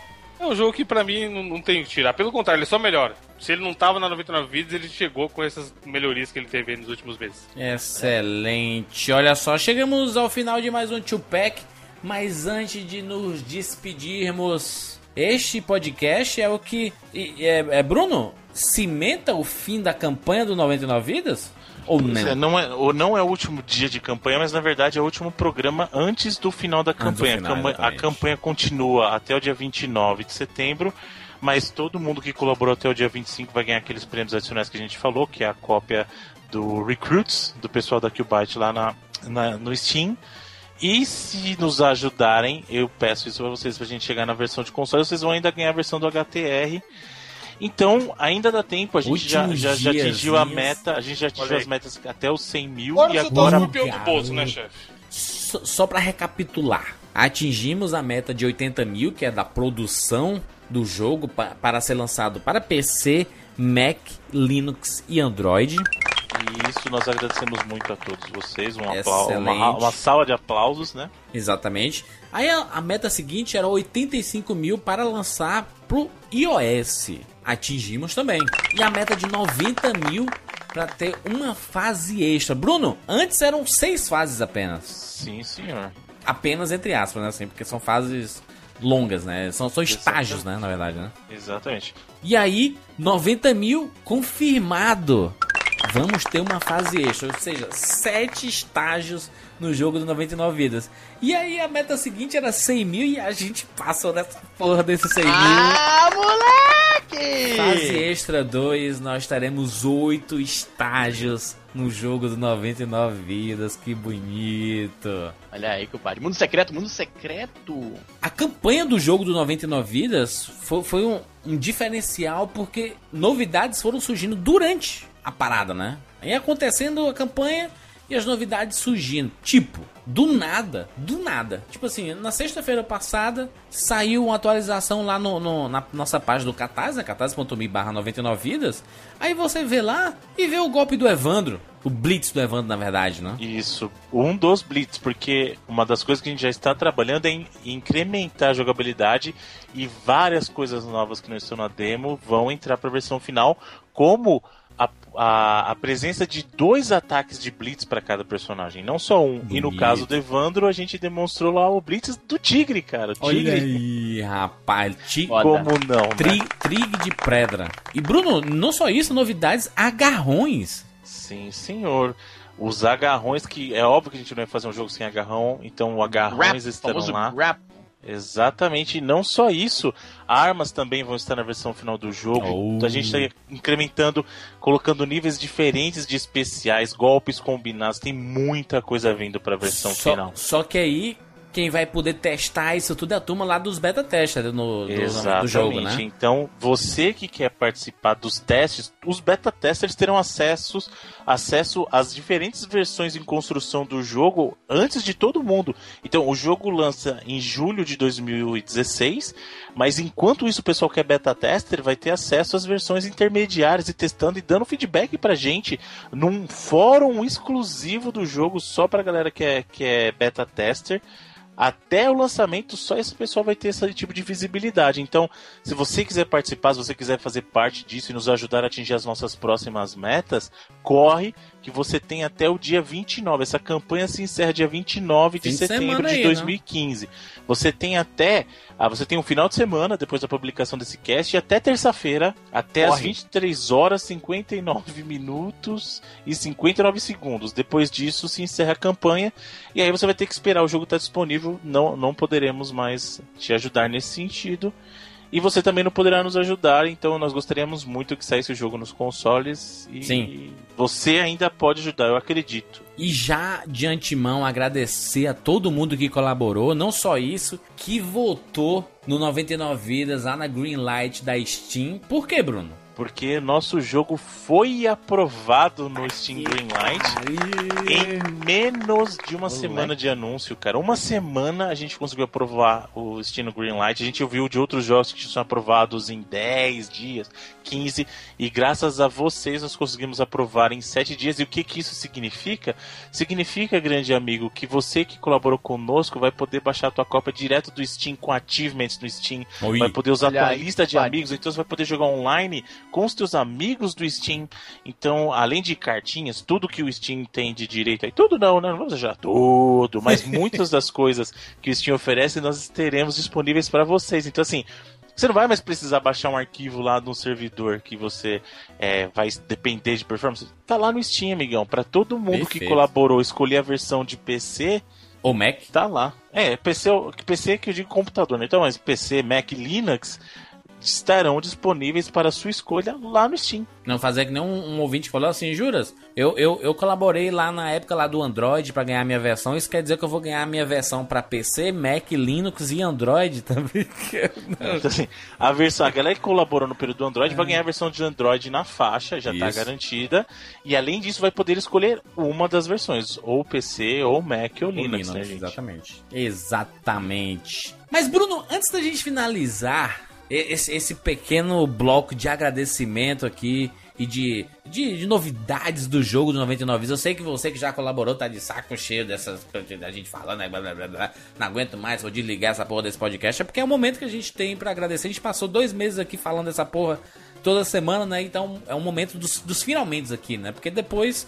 É um jogo que pra mim não, não tem que tirar. Pelo contrário, ele só melhora. Se ele não tava na 99 vidas, ele chegou com essas melhorias que ele teve nos últimos meses. Excelente. Olha só, chegamos ao final de mais um Tupac. Mas antes de nos despedirmos, este podcast é o que. É, é, Bruno? Cimenta o fim da campanha do 99 Vidas? Ou Pois não? é, não é, ou não é o último dia de campanha, mas na verdade é o último programa antes do final da campanha. final, a, campanha a campanha continua até o dia 29 de setembro, mas todo mundo que colaborou até o dia 25 vai ganhar aqueles prêmios adicionais que a gente falou, que é a cópia do Recruits, do pessoal da Qbyte lá na, na- no Steam. E se nos ajudarem, eu peço isso pra vocês pra gente chegar na versão de console, vocês vão ainda ganhar a versão do HTR. Então, ainda dá tempo, a gente já, Últimos já, já atingiu a diazinhos. meta, a gente já atingiu as metas até os 100 mil Agora e você tá agora do bolso, né, chefe? Só, só para recapitular, atingimos a meta de 80 mil, que é da produção do jogo pa- para ser lançado para PC, Mac, Linux e Android. E isso nós agradecemos muito a todos vocês, um uma, uma sala de aplausos, né? Exatamente. Aí a, a meta seguinte era 85 mil para lançar pro iOS. Atingimos também. E a meta de 90 mil para ter uma fase extra. Bruno, antes eram seis fases apenas. Sim, senhor. Apenas entre aspas, né? Assim, porque são fases longas, né? São, são estágios, né? Na verdade, né? Exatamente. E aí, 90 mil confirmado. Vamos ter uma fase extra, ou seja, sete estágios no jogo do 99 vidas. E aí a meta seguinte era 100 mil e a gente passou dessa porra desses 100 mil. Ah, moleque! Fase extra 2, nós teremos oito estágios no jogo do 99 vidas. Que bonito. Olha aí, compadre. Mundo secreto, mundo secreto. A campanha do jogo do 99 Vidas foi, foi um, um diferencial porque novidades foram surgindo durante a parada, né? Aí acontecendo a campanha e as novidades surgindo. Tipo, do nada, do nada. Tipo assim, na sexta-feira passada saiu uma atualização lá no, no- na nossa página do Catarse, né? catarse.me barra 99 vidas. Aí você vê lá e vê o golpe do Evandro. O Blitz do Evandro, na verdade, né? Isso, um dos blitz, porque uma das coisas que a gente já está trabalhando é em incrementar a jogabilidade e várias coisas novas que não estão na demo vão entrar para a versão final, como a, a, presença de dois ataques de blitz para cada personagem, não só um. E no Bonito. caso do Evandro, a gente demonstrou lá o blitz do Tigre, cara. O Olha Tigre, aí, rapaz. Ti- como não, né? Tri, trig de pedra. E Bruno, não só isso, novidades agarrões. Sim, senhor. Os agarrões, que é óbvio que a gente não vai fazer um jogo sem agarrão, então o agarrões Rap, estarão lá. rap. Exatamente, e não só isso, armas também vão estar na versão final do jogo. Oh. Então a gente está incrementando, colocando níveis diferentes de especiais, golpes combinados, tem muita coisa vindo para a versão só, final. só que aí, quem vai poder testar isso tudo é a turma lá dos beta testers no, do, do jogo, né? Então, você que quer participar dos testes, os beta testers terão acessos, acesso às diferentes versões em construção do jogo antes de todo mundo. Então, o jogo lança em julho de 2016, mas enquanto isso o pessoal que é beta tester vai ter acesso às versões intermediárias e testando e dando feedback pra gente num fórum exclusivo do jogo só pra galera que é, que é beta tester até o lançamento, só esse pessoal vai ter esse tipo de visibilidade. Então, se você quiser participar, se você quiser fazer parte disso e nos ajudar a atingir as nossas próximas metas, corre, que você tem até o dia 29. Essa campanha se encerra dia 29 de de setembro de aí, né? 2015. Você tem até. Ah, você tem um final de semana depois da publicação desse cast e até terça-feira, até às Corre. 23 horas 59 minutos e 59 segundos. Depois disso se encerra a campanha e aí você vai ter que esperar o jogo estar disponível. Não, não poderemos mais te ajudar nesse sentido. E você também não poderá nos ajudar, então nós gostaríamos muito que saísse o jogo nos consoles. E Sim. você ainda pode ajudar, eu acredito. E já de antemão agradecer a todo mundo que colaborou, não só isso, que votou no 99 Vidas lá na Greenlight da Steam. Por que, Bruno? Porque nosso jogo foi aprovado no Steam Greenlight em menos de uma semana de anúncio, cara. Uma semana a gente conseguiu aprovar o Steam Greenlight. A gente ouviu de outros jogos que são aprovados em 10 dias, 15. E graças a vocês nós conseguimos aprovar em 7 dias. E o que, que isso significa? Significa, grande amigo, que você que colaborou conosco vai poder baixar a tua cópia direto do Steam com achievements no Steam. Oi. Vai poder usar a tua lista de amigos, então você vai poder jogar online com os teus amigos do Steam. Então, além de cartinhas, tudo que o Steam tem de direito aí, tudo não, né? Não vamos exagerar tudo, mas muitas das coisas que o Steam oferece nós teremos disponíveis para vocês. Então, assim, você não vai mais precisar baixar um arquivo lá no servidor que você é, vai depender de performance. Tá lá no Steam, amigão. Para todo mundo que Perfeito. colaborou escolher a versão de PC, O Mac? Tá lá. É, PC, é PC que eu digo computador, né? Então, mas PC, Mac, Linux estarão disponíveis para sua escolha lá no Steam. Não fazer que nem um, um ouvinte falou assim, juras? Eu, eu, eu colaborei lá na época lá do Android pra ganhar a minha versão. Isso quer dizer que eu vou ganhar a minha versão pra PC, Mac, Linux e Android também. Então, assim, a versão, a galera que colaborou no período do Android vai ganhar a versão de Android na faixa, já está garantida. E além disso, vai poder escolher uma das versões, ou PC, ou Mac, ou Linux, né, gente? Exatamente. Exatamente. Mas, Bruno, antes da gente finalizar esse, esse pequeno bloco de agradecimento aqui e de, de, de novidades do jogo do 99 Vidas, eu sei que você que já colaborou tá de saco cheio dessas da gente falando, né, blá, blá, blá, blá, não aguento mais, vou desligar essa porra desse podcast, é porque é o momento que a gente tem pra agradecer. A gente passou dois meses aqui falando dessa porra toda semana, né? Então é um momento dos, dos finalmente aqui, né? Porque depois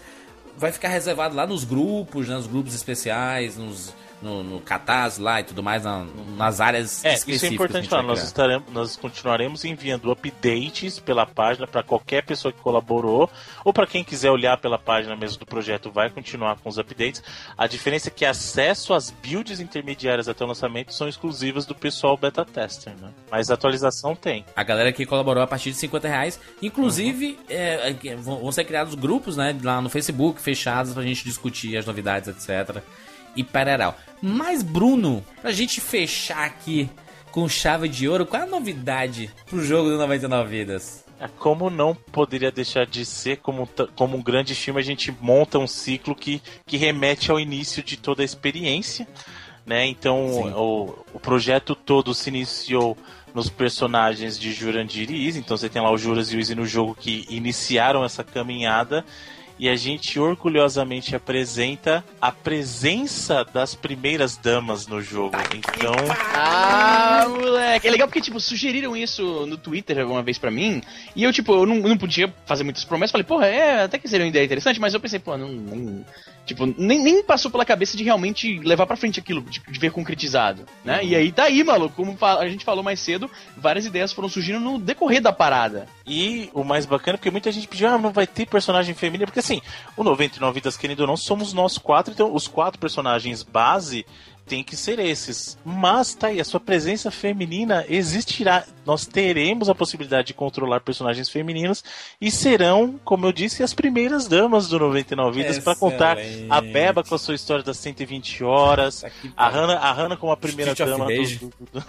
vai ficar reservado lá nos grupos, né, nos grupos especiais, nos, no, no Catarse lá e tudo mais, na- nas áreas É, específicas. isso é importante falar. Nós, estaremos, nós continuaremos enviando updates pela página para qualquer pessoa que colaborou, ou para quem quiser olhar pela página mesmo do projeto, vai continuar com os updates. A diferença é que acesso às builds intermediárias até o lançamento são exclusivas do pessoal beta tester, né? Mas atualização tem. A galera que colaborou a partir de 50 reais. Inclusive, é, é, vão vão ser criados grupos, né? Lá no Facebook, fechados, pra gente discutir as novidades, etc. E parará. Mas, Bruno, pra gente fechar aqui com chave de ouro, qual é a novidade pro jogo do 99 Vidas? É, Como não poderia deixar de ser, como, como um grande filme, a gente monta um ciclo que, que remete ao início de toda a experiência. Né? Então, o, o projeto todo se iniciou nos personagens de Jurandir e Izzy. Então, você tem lá o Juras e o Izzy no jogo que iniciaram essa caminhada. E a gente orgulhosamente apresenta a presença das primeiras damas no jogo. Então, Ah, moleque. É legal porque, tipo, sugeriram isso no Twitter alguma vez pra mim. E eu, tipo, eu não, não podia fazer muitas promessas. Falei, porra, é, até que seria uma ideia interessante. Mas eu pensei, pô, não. não- tipo, nem, nem passou pela cabeça de realmente levar pra frente aquilo, de, de ver concretizado, né? E aí tá aí, maluco. Como a gente falou mais cedo, várias ideias foram surgindo no decorrer da parada. E o mais bacana, porque muita gente pediu, ah, não vai ter personagem feminino, porque assim, o 99 Vidas, querido ou não, somos nós quatro, então os quatro personagens base tem que ser esses. Mas tá aí, a sua presença feminina existirá. Nós teremos a possibilidade de controlar personagens femininos e serão, como eu disse, as primeiras damas do 99 Vidas para contar a Beba com a sua história das 120 horas, a Hannah, a Hannah como a primeira Street dama do, do- do-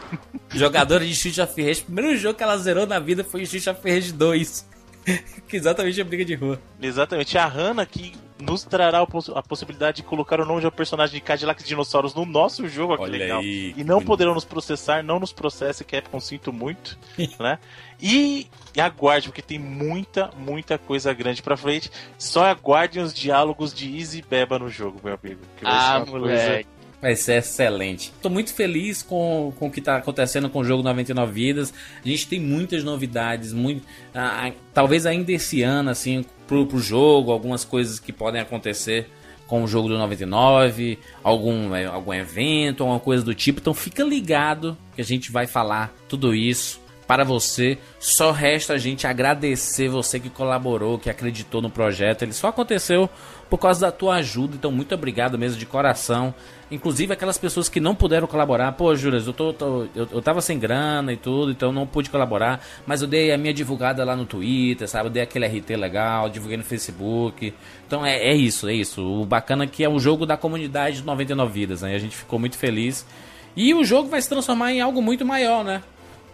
Jogadora de Street of Rage. O primeiro jogo que ela zerou na vida foi Street of Rage 2. que exatamente a briga de rua. Exatamente, a Hannah que nos trará a, poss- a possibilidade de colocar o nome de um personagem de Cadillac e Dinossauros no nosso jogo, olha que legal. aí, E não bonito. poderão nos processar, não nos processe, Capcom, sinto muito, né? E, e aguarde, porque tem muita, muita coisa grande pra frente. Só aguardem os diálogos de Easy e Beba no jogo, meu amigo. que vai ser Ah, uma coisa- moleque. Vai ser excelente. Tô muito feliz com, com o que tá acontecendo com o jogo 99 Vidas. A gente tem muitas novidades, muito, ah, ah, talvez ainda esse ano, assim, pro, pro jogo, algumas coisas que podem acontecer com o jogo do 99, algum, é, algum evento, alguma coisa do tipo. Então fica ligado que a gente vai falar tudo isso para você. Só resta a gente agradecer você que colaborou, que acreditou no projeto. Ele só aconteceu por causa da tua ajuda, então muito obrigado mesmo de coração. Inclusive aquelas pessoas que não puderam colaborar. Pô, Juras, eu, tô, tô- eu, eu tava sem grana e tudo, então não pude colaborar. Mas eu dei a minha divulgada lá no Twitter, sabe? Eu dei aquele RT legal, divulguei no Facebook. Então é, é isso, é isso. O bacana é que é um jogo da comunidade de 99 vidas, né? E a gente ficou muito feliz. E o jogo vai se transformar em algo muito maior, né?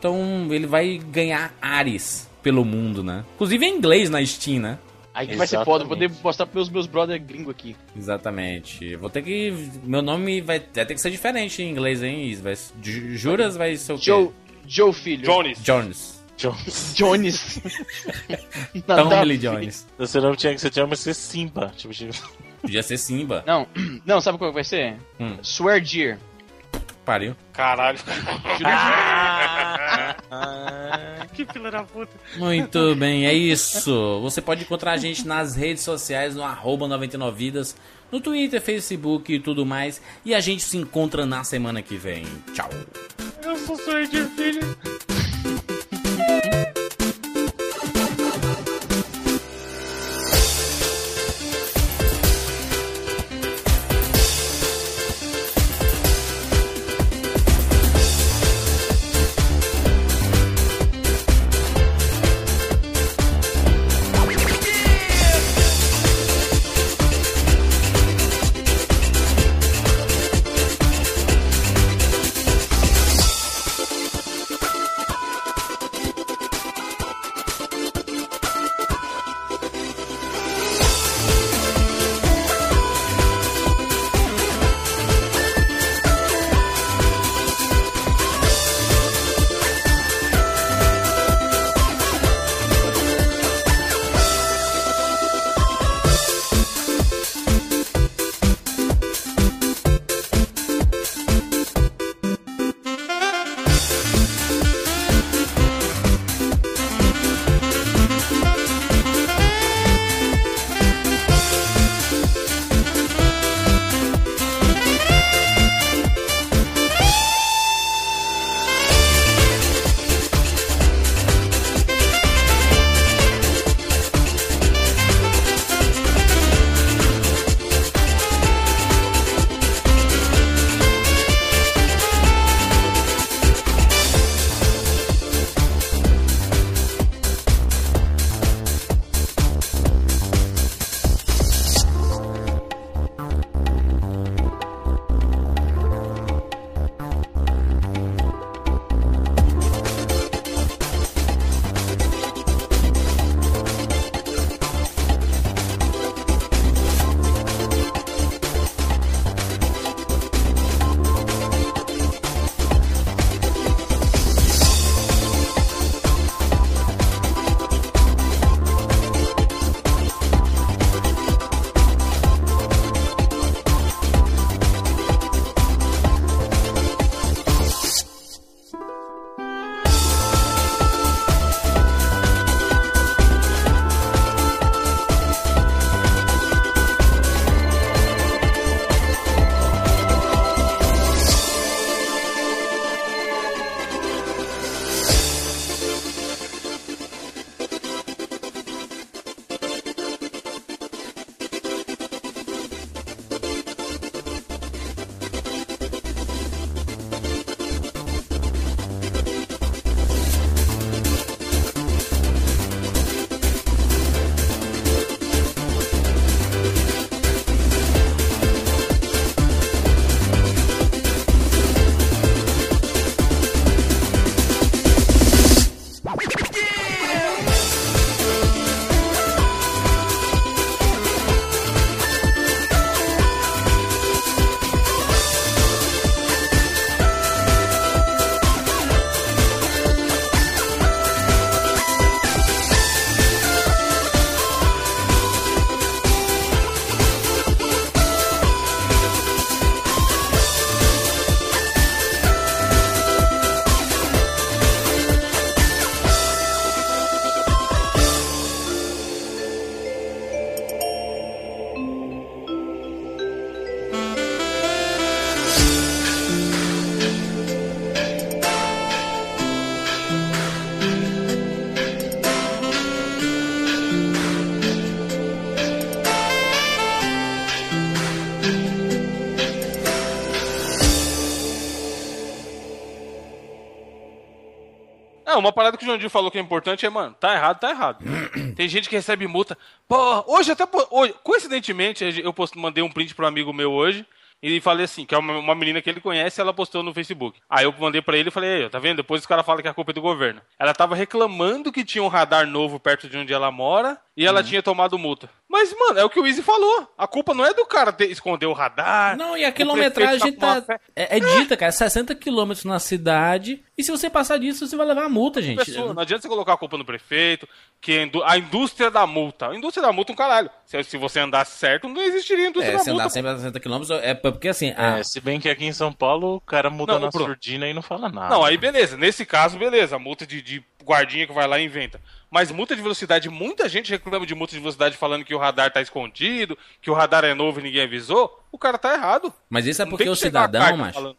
Então ele vai ganhar ares pelo mundo, né? Inclusive em inglês na Steam, né? Aí que vai ser foda, vou poder mostrar pros meus brother gringo aqui. Exatamente. Vou ter que. Meu nome vai, vai ter que ser diferente em inglês, hein? Isso Vai, Ju- juras vai ser o quê? Joe, Joe Filho. Jones. Jones. Jones. Jones. Tom Nada- Lee Jones. Você não tinha que você tinha que ser Simba. Tipo, tipo, Podia ser Simba. Não, não, sabe qual vai ser? Hum. Swear Dear. Pariu. Caralho. que filha da puta. Muito bem, é isso. Você pode encontrar a gente nas redes sociais, no arroba 99vidas, no Twitter, Facebook e tudo mais. E a gente se encontra na semana que vem. Tchau. Eu sou seu de filho. Uma parada que o Jandir falou que é importante é, mano, tá errado, tá errado. Tem gente que recebe multa. Pô, hoje até. Hoje, coincidentemente, eu post- mandei um print pro amigo meu hoje. E falei assim, que é uma, uma menina que ele conhece, ela postou no Facebook. Aí eu mandei pra ele e falei, tá vendo? Depois os caras falam que a culpa é do governo. Ela tava reclamando que tinha um radar novo perto de onde ela mora e ela tinha tomado multa. Mas, mano, é o que o Easy falou. A culpa não é do cara ter, esconder o radar. Não, e a quilometragem tá. fé- É, é dita, cara, 60 km na cidade. E se você passar disso, você vai levar multa, gente. pessoa. Não adianta você colocar a culpa no prefeito, que a indú- a indústria da multa. A indústria da multa é um caralho. Se, se você andasse certo, não existiria a indústria É, da se multa. andar sempre a 60 km, é porque assim. a- É, se bem que aqui em São Paulo o cara muda Não, na Bruno. surdina e não fala nada. Não, aí beleza. Nesse caso, beleza. A multa de, de guardinha que vai lá e inventa. Mas multa de velocidade, muita gente reclama de multa de velocidade falando que o radar tá escondido, que o radar é novo e ninguém avisou. O cara tá errado. Mas isso é porque o cidadão,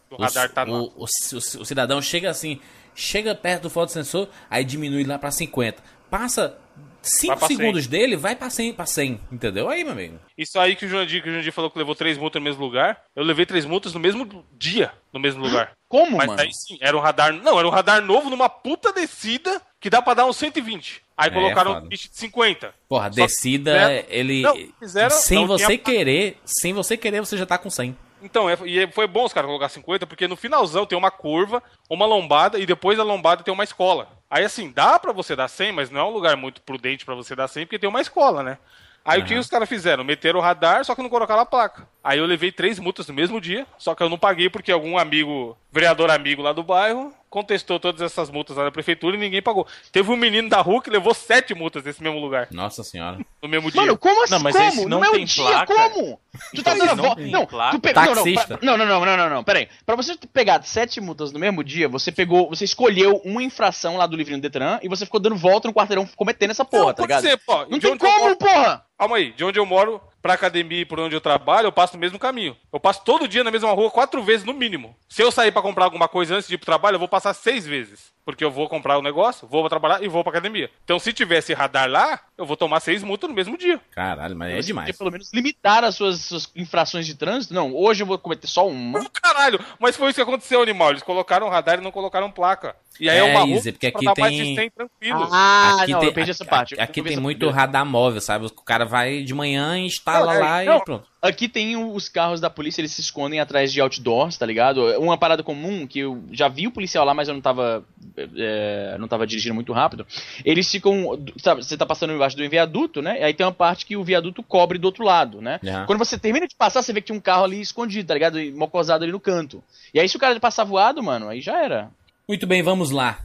que o tá o, o, o- cidadão chega assim, chega perto do fotossensor, aí diminui lá pra 50. Passa 5 Vai pra 100. segundos dele, vai pra 100, pra 100. Entendeu? Aí, meu amigo. Isso aí que o Jandir, que o falou que levou três multas no mesmo lugar. Eu levei três multas no mesmo dia, no mesmo lugar. Como, Mas mano? aí sim, era um radar. Não, era um radar novo numa puta descida que dá pra dar uns 120. Aí É, colocaram foda. um bicho de 50. Porra, Só descida, fizeram- ele. Não, fizeram- sem não você tinha- querer, sem você querer, você já tá com 100. Então, é- e foi bom os caras colocar 50, porque no finalzão tem uma curva, uma lombada, e depois da lombada tem uma escola. Aí assim, dá pra você dar 100, mas não é um lugar muito prudente pra você dar 100, porque tem uma escola, né? Aí o que os caras fizeram? Meteram o radar, só que não colocaram a placa. Aí eu levei três multas no mesmo dia, só que eu não paguei porque algum amigo, vereador amigo lá do bairro, contestou todas essas multas lá na prefeitura e ninguém pagou. Teve um menino da rua que levou sete multas nesse mesmo lugar, Nossa senhora. no mesmo dia. Mano, como assim? Não, mas como? esse não no meu tem dia, placa. como? Tu tá Então, dando a não volta. Não, placa. tu pegou. Não, não, Taxista. não, não, não, não, não, não, peraí. Pra você ter pegado sete multas no mesmo dia, você pegou. Você escolheu uma infração lá do livrinho do Detran e você ficou dando volta no quarteirão cometendo essa porra, Não, tá ligado? ser, pô. Não De tem eu como, moro- porra! Calma aí, de onde eu moro pra academia e por onde eu trabalho, eu passo no mesmo caminho. Eu passo todo dia na mesma rua quatro vezes no mínimo. Se eu sair pra comprar alguma coisa antes de ir pro trabalho, eu vou passar seis vezes. Porque eu vou comprar o negócio, vou trabalhar e vou pra academia. Então se tivesse radar lá, eu vou tomar seis multas no mesmo dia. Caralho, mas é Você demais. podia pelo menos limitar as suas, suas infrações de trânsito. Não, hoje eu vou cometer só uma. Oh, caralho, mas foi isso que aconteceu, animal. Eles colocaram radar e não colocaram placa. E aí é, É, uma Izzy, porque pra aqui tem- de 100 tranquilo. Ah, aqui não, tem, eu perdi essa aqui- parte. Aqui vi tem muito primeira. radar móvel, sabe? O cara vai de manhã, instala Não, é, lá não. e pronto. Aqui tem os carros da polícia, eles se escondem atrás de outdoors, tá ligado? Uma parada comum que eu já vi o policial lá, mas eu não tava, é, não tava dirigindo muito rápido. Eles ficam, sabe, você tá passando embaixo do viaduto, né? Aí tem uma parte que o viaduto cobre do outro lado, né? Aham. Quando você termina de passar, você vê que tinha um carro ali escondido, tá ligado? E Mocosado ali no canto. E aí se o cara passar voado, mano, aí já era. Muito bem, vamos lá.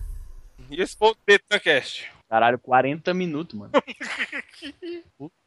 E esse foi o Betancast. Caralho, 40 minutos, mano.